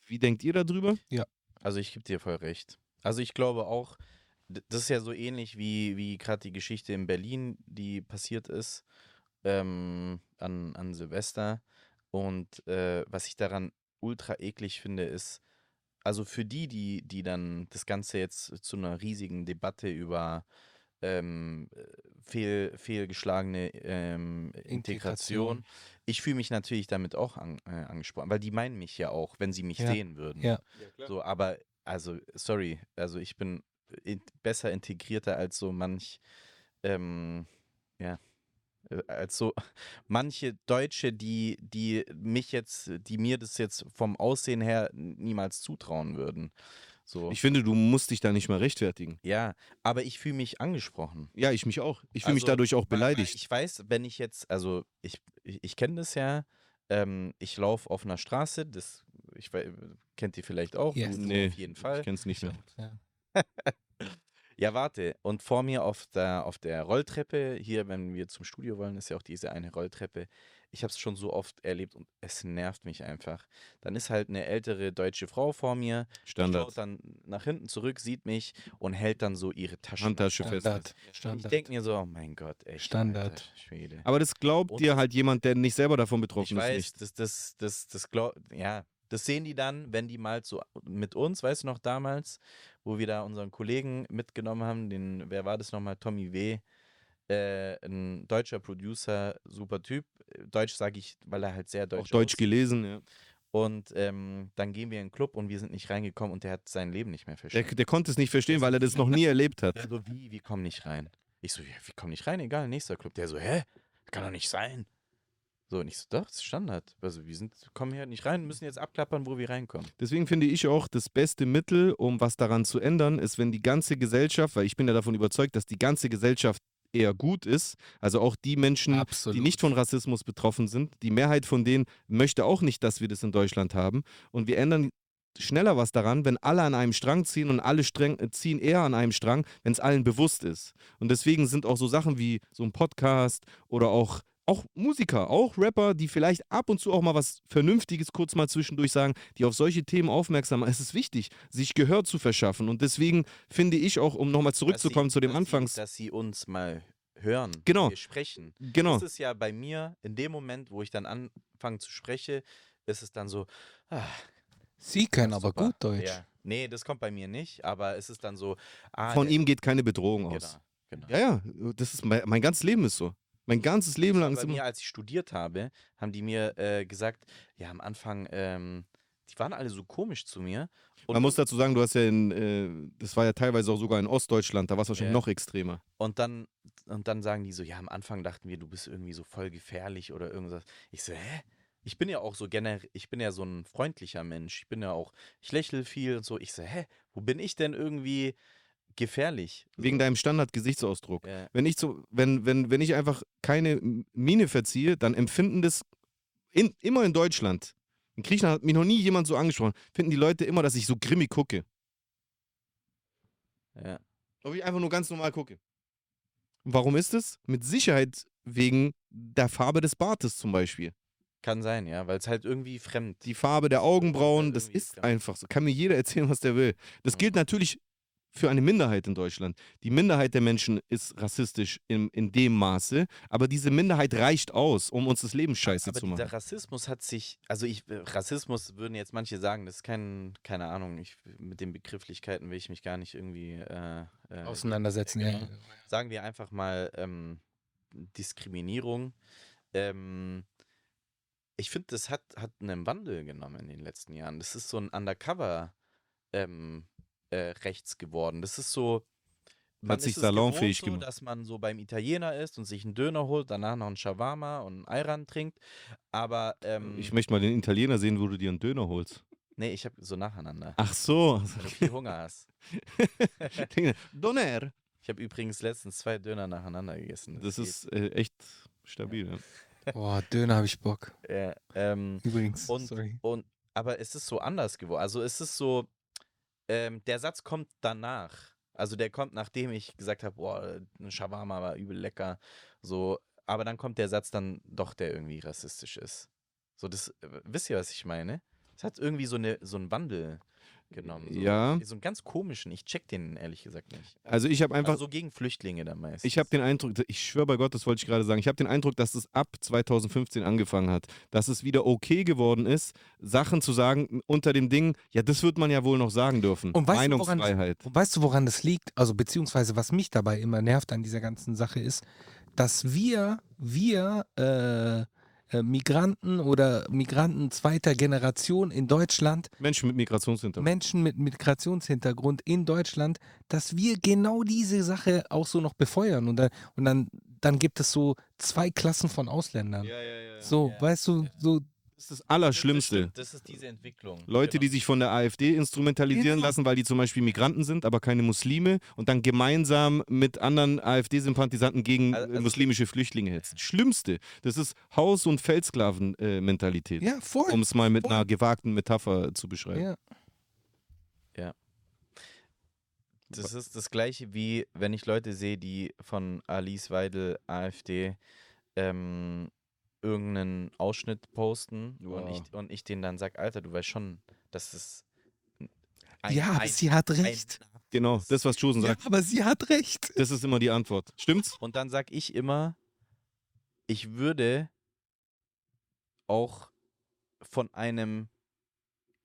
Wie denkt ihr darüber? Also ich gebe dir voll recht. Also ich glaube auch, das ist ja so ähnlich wie, wie gerade die Geschichte in Berlin, die passiert ist ähm, an, an Silvester. Und äh, was ich daran ultra eklig finde, ist, also für die, die, die dann das Ganze jetzt zu einer riesigen Debatte über ähm, äh, fehl, fehlgeschlagene ähm, Integration. Integration. Ich fühle mich natürlich damit auch an, äh, angesprochen, weil die meinen mich ja auch, wenn sie mich Ja. sehen würden. Ja. So, aber, also, sorry, also ich bin in, besser integrierter als so manch, ähm, ja, äh, als so manche Deutsche, die, die mich jetzt, die mir das jetzt vom Aussehen her niemals zutrauen würden. So. Ich finde, du musst dich da nicht mal rechtfertigen. ja, aber ich fühle mich angesprochen. Ja, ich mich auch. Ich fühle mich Also, dadurch auch beleidigt. Ich weiß, wenn ich jetzt, also ich, ich, ich kenne das ja, ähm, ich laufe auf einer Straße, das ich, kennt ihr vielleicht auch, Yes. du, du Nee, auf jeden Fall. Ich kenn's nicht mehr. Ja. Ja, warte. Und vor mir auf der, auf der Rolltreppe, hier, wenn wir zum Studio wollen, ist ja auch diese eine Rolltreppe. Ich habe es schon so oft erlebt und es nervt mich einfach. Dann ist halt eine ältere deutsche Frau vor mir, Standard. schaut dann nach hinten zurück, sieht mich und hält dann so ihre Taschen. Handtasche fest. Standard. Ich Standard. denke mir so, oh mein Gott, echt. Standard. Alter Schwede. Aber das glaubt Und- dir halt jemand, der nicht selber davon Ich betroffen ist. weiß, Nicht. das, das, das, das glaub, ja, das sehen die dann, wenn die mal so mit uns, weißt du noch damals, wo wir da unseren Kollegen mitgenommen haben, den, wer war das nochmal, Tommy W., äh, ein deutscher Producer, super Typ. Deutsch sage ich, weil er halt sehr deutsch Auch Deutsch aussieht. gelesen, ja. Und ähm, dann gehen wir in den Club und wir sind nicht reingekommen und der hat sein Leben nicht mehr Der, verstanden. der konnte es nicht verstehen, weil er das noch nie erlebt hat. Der so, wie, wir kommen nicht rein. Ich so, ja, wir kommen nicht rein, egal, nächster Club. Der so, hä? Kann doch nicht sein. So, und ich so, doch, das ist Standard. Also wir sind, kommen hier nicht rein, müssen jetzt abklappern, wo wir reinkommen. Deswegen finde ich auch, das beste Mittel, um was daran zu ändern, ist, wenn die ganze Gesellschaft, weil ich bin ja davon überzeugt, dass die ganze Gesellschaft eher gut ist, also auch die Menschen, Absolut. die nicht von Rassismus betroffen sind, die Mehrheit von denen möchte auch nicht, dass wir das in Deutschland haben. Und wir ändern schneller was daran, wenn alle an einem Strang ziehen und alle streng, äh, ziehen eher an einem Strang, wenn es allen bewusst ist. Und deswegen sind auch so Sachen wie so ein Podcast oder auch auch Musiker, auch Rapper, die vielleicht ab und zu auch mal was Vernünftiges kurz mal zwischendurch sagen, die auf solche Themen aufmerksam machen. Es ist wichtig, sich Gehör zu verschaffen. Und deswegen finde ich auch, um nochmal zurückzukommen dass zu sie, dem dass Anfangs. Sie, dass sie uns mal hören, Genau. wir sprechen. Genau. Das ist ja bei mir, in dem Moment, wo ich dann anfange zu sprechen, ist es dann so, ah, Sie können aber super. gut Deutsch. Ja. Nee, das kommt bei mir nicht, aber es ist dann so, ah, Von ihm geht keine Bedrohung genau, aus. genau. Ja, ja, das ist mein, mein ganzes Leben ist so. Mein ganzes Leben lang bei mir, als ich studiert habe, haben die mir äh, gesagt, ja, am Anfang, ähm, die waren alle so komisch zu mir. Und, Man muss dazu sagen, du hast ja in, äh, das war ja teilweise auch sogar in Ostdeutschland, da war es wahrscheinlich Ja. noch extremer. und, dann, und dann sagen die so, ja, am Anfang dachten wir, du bist irgendwie so voll gefährlich oder irgendwas. Ich so, hä? Ich bin ja auch so generell, ich bin ja so ein freundlicher Mensch. Ich bin ja auch, ich lächle viel und so. Ich so, hä? Wo bin ich denn irgendwie gefährlich? Wegen deinem Standard-Gesichtsausdruck. ja. Wenn ich so, wenn, wenn, wenn ich einfach keine Miene verziehe, dann empfinden das in, immer in Deutschland. In Griechenland hat mich noch nie jemand so angesprochen. Finden die Leute immer, dass ich so grimmig gucke. ja. Ob ich einfach nur ganz normal gucke. Warum ist es? Mit Sicherheit wegen der Farbe des Bartes zum Beispiel. Kann sein, ja, weil es halt irgendwie fremd. Die Farbe der Augenbrauen, das ist fremd. einfach so. Kann mir jeder erzählen, was der will. Das gilt natürlich für eine Minderheit in Deutschland. Die Minderheit der Menschen ist rassistisch in, in dem Maße, aber diese Minderheit reicht aus, um uns das Leben scheiße Aber zu machen. dieser Rassismus hat sich, also ich, äh, Rassismus würden jetzt manche sagen, das ist kein, keine Ahnung, ich, mit den Begrifflichkeiten will ich mich gar nicht irgendwie äh, äh, Auseinandersetzen, ja. genau. sagen wir einfach mal ähm, Diskriminierung. Ähm, ich finde, das hat, hat einen Wandel genommen in den letzten Jahren. Das ist so ein Undercover ähm, äh, rechts geworden. Das ist so. man sich ist es salonfähig gewohnt, so, gemacht. dass man so beim Italiener ist und sich einen Döner holt, danach noch einen Shawarma und einen Ayran trinkt. Aber ähm, Ich möchte mal den Italiener sehen, wo du dir einen Döner holst. nee, ich habe so nacheinander. Ach so. Wenn du viel Hunger hast. Doner. Ich habe übrigens letztens zwei Döner nacheinander gegessen. Das geht. ist äh, echt stabil. Ja. Boah, Döner habe ich Bock. Ja, ähm, Übrigens, Und, sorry. und aber es ist so anders geworden. Also es ist so, ähm, der Satz kommt danach. Also der kommt, nachdem ich gesagt habe, boah, ein Shawarma war übel lecker. So, aber dann kommt der Satz dann doch, der irgendwie rassistisch ist. So, das, äh, wisst ihr, was ich meine? Es hat irgendwie so, eine, so einen Wandel genommen. So, Ja. So einen ganz komischen. Ich check den ehrlich gesagt nicht. Also ich habe einfach, Also so gegen Flüchtlinge dann meistens. ich habe den Eindruck, ich schwöre bei Gott, das wollte ich gerade sagen, ich habe den Eindruck, dass es ab 2015 angefangen hat, dass es wieder okay geworden ist, Sachen zu sagen unter dem Ding, ja, das wird man ja wohl noch sagen dürfen. Und weißt du, woran- Meinungsfreiheit. Und weißt du, woran das liegt? Also, beziehungsweise, was mich dabei immer nervt an dieser ganzen Sache ist, dass wir, wir, äh, Migranten oder Migranten zweiter Generation in Deutschland, Menschen mit Migrationshintergrund. Menschen mit Migrationshintergrund in Deutschland, dass wir genau diese Sache auch so noch befeuern. Und dann, und dann, dann gibt es so zwei Klassen von Ausländern. ja, ja, ja. So, Ja. weißt du, so ist das Allerschlimmste. Das ist diese Entwicklung. Leute, die Genau. sich von der AfD instrumentalisieren Genau. lassen, weil die zum Beispiel Migranten sind, aber keine Muslime und dann gemeinsam mit anderen AfD-Sympathisanten gegen Also- äh, muslimische Flüchtlinge hetzen. Schlimmste. Das ist Haus- und Feldsklaven-Mentalität. ja, voll. um es mal mit voll. einer gewagten Metapher zu beschreiben. ja. Das ist das gleiche wie wenn ich Leute sehe, die von Alice Weidel, AfD, ähm, irgendeinen Ausschnitt posten und, Wow. ich, und ich denen dann sage, Alter, du weißt schon, dass es ein, ja, aber ein, sie hat ein- recht. Genau, das, was Chosen Ja, sagt, aber sie hat recht. das ist immer die Antwort. Stimmt's? Und dann sag ich immer, ich würde auch von einem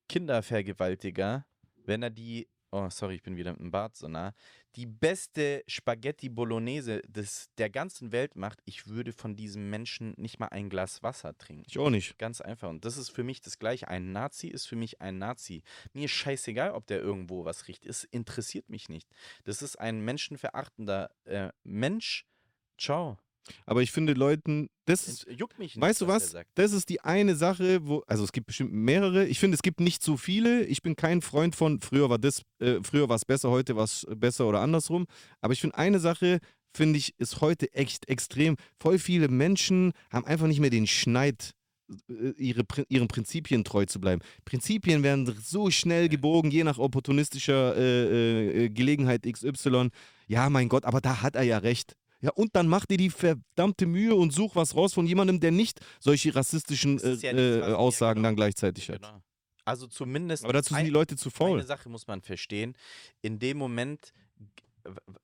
Kindervergewaltiger, wenn er die, oh sorry, ich bin wieder mit dem Bart so nah, die beste Spaghetti Bolognese des, der ganzen Welt macht, ich würde von diesem Menschen nicht mal ein Glas Wasser trinken. Ich auch nicht. Ganz einfach. Und das ist für mich das Gleiche. Ein Nazi ist für mich ein Nazi. Mir ist scheißegal, ob der irgendwo was riecht. Es interessiert mich nicht. Das ist ein menschenverachtender äh, Mensch. Ciao. Aber ich finde Leuten, das ist, Juckt mich nicht. weißt du was? Das ist die eine Sache, wo, also es gibt bestimmt mehrere. Ich finde, es gibt nicht so viele. Ich bin kein Freund von, früher war das, äh, früher war es besser, heute war es besser oder andersrum. Aber ich finde, eine Sache, finde ich, ist heute echt extrem. Voll viele Menschen haben einfach nicht mehr den Schneid, äh, ihre, ihren Prinzipien treu zu bleiben. Prinzipien werden so schnell gebogen, je nach opportunistischer äh, äh, Gelegenheit XY. Ja, mein Gott, aber da hat er ja recht. Ja, und dann mach dir die verdammte Mühe und such was raus von jemandem, der nicht solche rassistischen äh, ja äh, ja, Aussagen genau. dann gleichzeitig hat. Genau. Also zumindest. Aber dazu sind ein- die Leute zu faul. Eine Sache muss man verstehen. In dem Moment,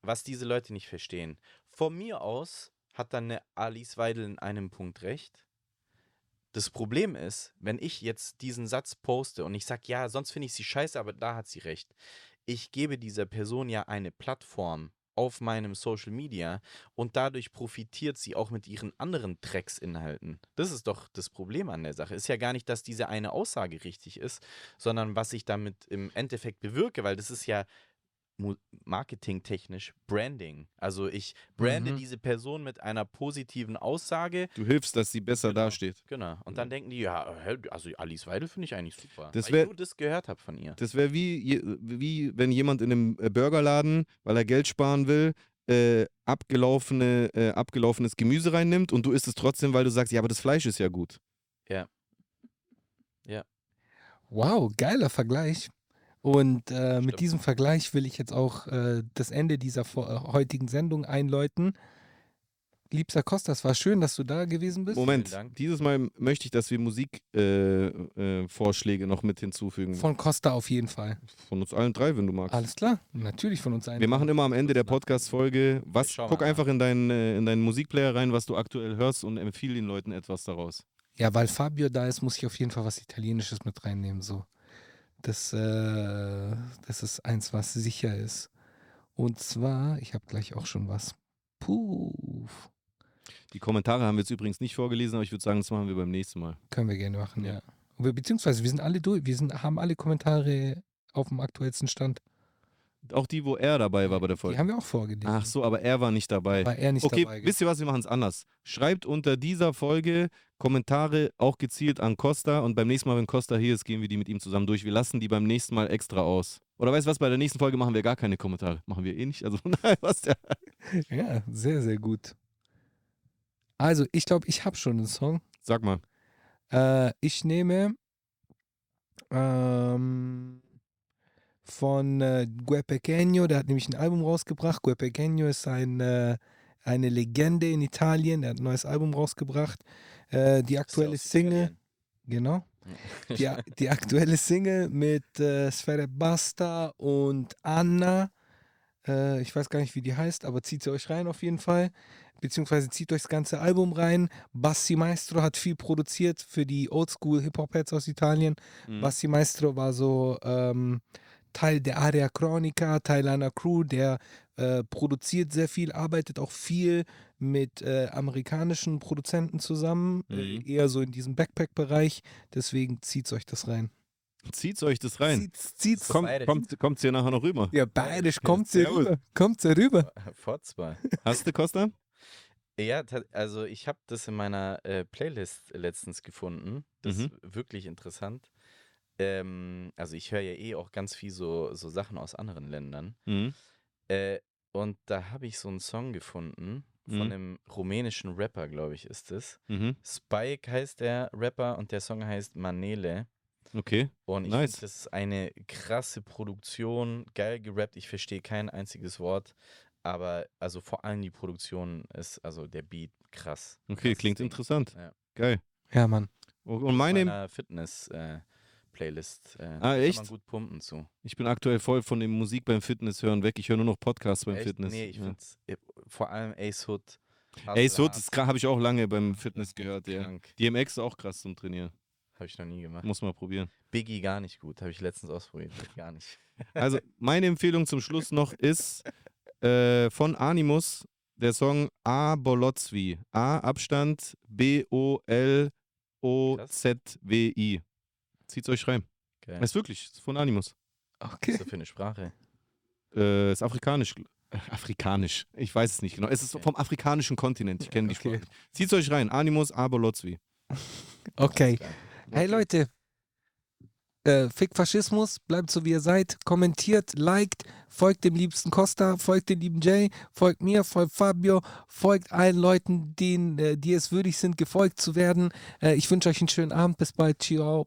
was diese Leute nicht verstehen. Von mir aus hat dann eine Alice Weidel in einem Punkt recht. Das Problem ist, wenn ich jetzt diesen Satz poste und ich sage, ja, sonst finde ich sie scheiße, aber da hat sie recht. Ich gebe dieser Person ja eine Plattform auf meinem Social Media und dadurch profitiert sie auch mit ihren anderen Drecksinhalten. Das ist doch das Problem an der Sache. Ist ja gar nicht, dass diese eine Aussage richtig ist, sondern was ich damit im Endeffekt bewirke, weil das ist ja marketingtechnisch Branding. Also ich brande Mhm. diese Person mit einer positiven Aussage. Du hilfst, dass sie besser Genau. dasteht. Genau. Und dann denken die, ja, also Alice Weidel finde ich eigentlich super. Das weil wär- ich nur das gehört habe von ihr. Das wäre wie, wie wenn jemand in einem äh, Burgerladen, weil er Geld sparen will, äh, abgelaufene, äh, abgelaufenes Gemüse reinnimmt und du isst es trotzdem, weil du sagst, ja, aber das Fleisch ist ja gut. Wow, geiler Vergleich. Und äh, mit Stimmt. diesem Vergleich will ich jetzt auch äh, das Ende dieser vor- äh, heutigen Sendung einläuten. Liebster Costa, es war schön, dass du da gewesen bist. Moment, Dank. dieses Mal möchte ich, dass wir Musikvorschläge äh, äh, Vorschläge noch mit hinzufügen. Von, Von Costa auf jeden Fall. uns allen drei, wenn du magst. Alles klar, natürlich von uns allen. Wir machen immer am Ende der Podcast-Folge, was, guck mal einfach in deinen, äh, in deinen Musikplayer rein, was du aktuell hörst und empfiehl den Leuten etwas daraus. Ja, weil Fabio da ist, muss ich auf jeden Fall was Italienisches mit reinnehmen. So. Das, äh, das ist eins, was sicher ist. Und zwar, ich habe gleich auch schon was. Puh. Die Kommentare haben wir jetzt übrigens nicht vorgelesen, aber ich würde sagen, das machen wir beim nächsten Mal. Können wir gerne machen, Ja. ja. Beziehungsweise wir sind alle durch. Wir sind, haben alle Kommentare auf dem aktuellsten Stand. Auch die, wo er dabei war bei der Die Folge. haben wir auch vorgelesen. Ach so, aber er war nicht dabei. War er nicht okay, dabei. wisst ihr was, wir machen es anders. Schreibt unter dieser Folge Kommentare auch gezielt an Costa und beim nächsten Mal, wenn Costa hier ist, gehen wir die mit ihm zusammen durch. Wir lassen die beim nächsten Mal extra aus. Oder weißt du was, bei der nächsten Folge machen wir gar keine Kommentare. Machen wir eh nicht. Also daher, was der. Ja, sehr, sehr gut. Also, ich glaube, ich habe schon einen Song. Sag mal. Äh, ich nehme ähm, von äh, Gue Pequeño, der hat nämlich ein Album rausgebracht. Gue Pequeño ist ein, äh, eine Legende in Italien, der hat ein neues Album rausgebracht. Äh, die aktuelle Single, genau, die, die aktuelle Single mit äh, Sfere Basta und Anna. Äh, ich weiß gar nicht, wie die heißt, aber zieht sie euch rein auf jeden Fall. Beziehungsweise zieht euch das ganze Album rein. Bassi Maestro hat viel produziert für die Oldschool Hip-Hop-Heads aus Italien. Mhm. Bassi Maestro war so ähm, Teil der Area Chronica, Teil einer Crew, der äh, produziert sehr viel, arbeitet auch viel mit äh, amerikanischen Produzenten zusammen, äh, Mhm. eher so in diesem Backpack-Bereich. Deswegen zieht euch das rein. Zieht euch das rein. Zieht's, zieht's. Kommt, Bayerisch. kommt, kommt's hier nachher noch rüber. Ja, bayerisch, kommt's hier Servus. rüber. Kommt's hier rüber. Fotzbar. Hast du, Costa? Ja, also ich habe das in meiner äh, Playlist letztens gefunden. Das Mhm. ist wirklich interessant. Ähm, also ich höre ja eh auch ganz viel so, so Sachen aus anderen Ländern. Mhm. Äh, und da habe ich so einen Song gefunden von Mhm. einem rumänischen Rapper, glaube ich, ist es. Mhm. Spike heißt der Rapper und der Song heißt Manele. Okay. Und ich Nice. finde, das ist eine krasse Produktion, geil gerappt. Ich verstehe kein einziges Wort, aber also vor allem die Produktion ist, also der Beat, krass. Okay, klingt Ding. interessant. Ja. Geil. Ja, Mann. Und und meine, meiner Fitness-Playlist. Äh, Ah, Kann man echt? gut pumpen zu. ich bin aktuell voll von dem Musik beim Fitness hören weg. Ich höre nur noch Podcasts beim Echt? Fitness. Nee, ich ja. find's äh, vor allem Ace Hood. Hustle das habe ich auch lange beim Fitness gehört, ja. krank. DMX ist auch krass zum Trainieren. Habe ich noch nie gemacht. Muss mal probieren. Biggie gar nicht gut. Habe ich letztens ausprobiert. Gar nicht. Also, meine Empfehlung zum Schluss noch ist äh, von Animus der Song A Bolozwi. A Abstand B-O-L-O-Z-W-I. Zieht's euch rein. Geil. Ist wirklich, ist von Animus. Was Okay. ist das für eine Sprache? Äh, ist afrikanisch. Afrikanisch. Ich weiß es nicht genau. Es ist Okay. vom afrikanischen Kontinent. Ich kenne die Okay. Sprache. nicht. Zieht's euch rein. Animus A Bolozwi. Okay. Hey Leute, äh, Fick Faschismus, bleibt so wie ihr seid, kommentiert, liked, folgt dem liebsten Costa, folgt dem lieben Jay, folgt mir, folgt Fabio, folgt allen Leuten, denen, äh, die es würdig sind, gefolgt zu werden. Äh, ich wünsche euch einen schönen Abend. Bis bald. Ciao.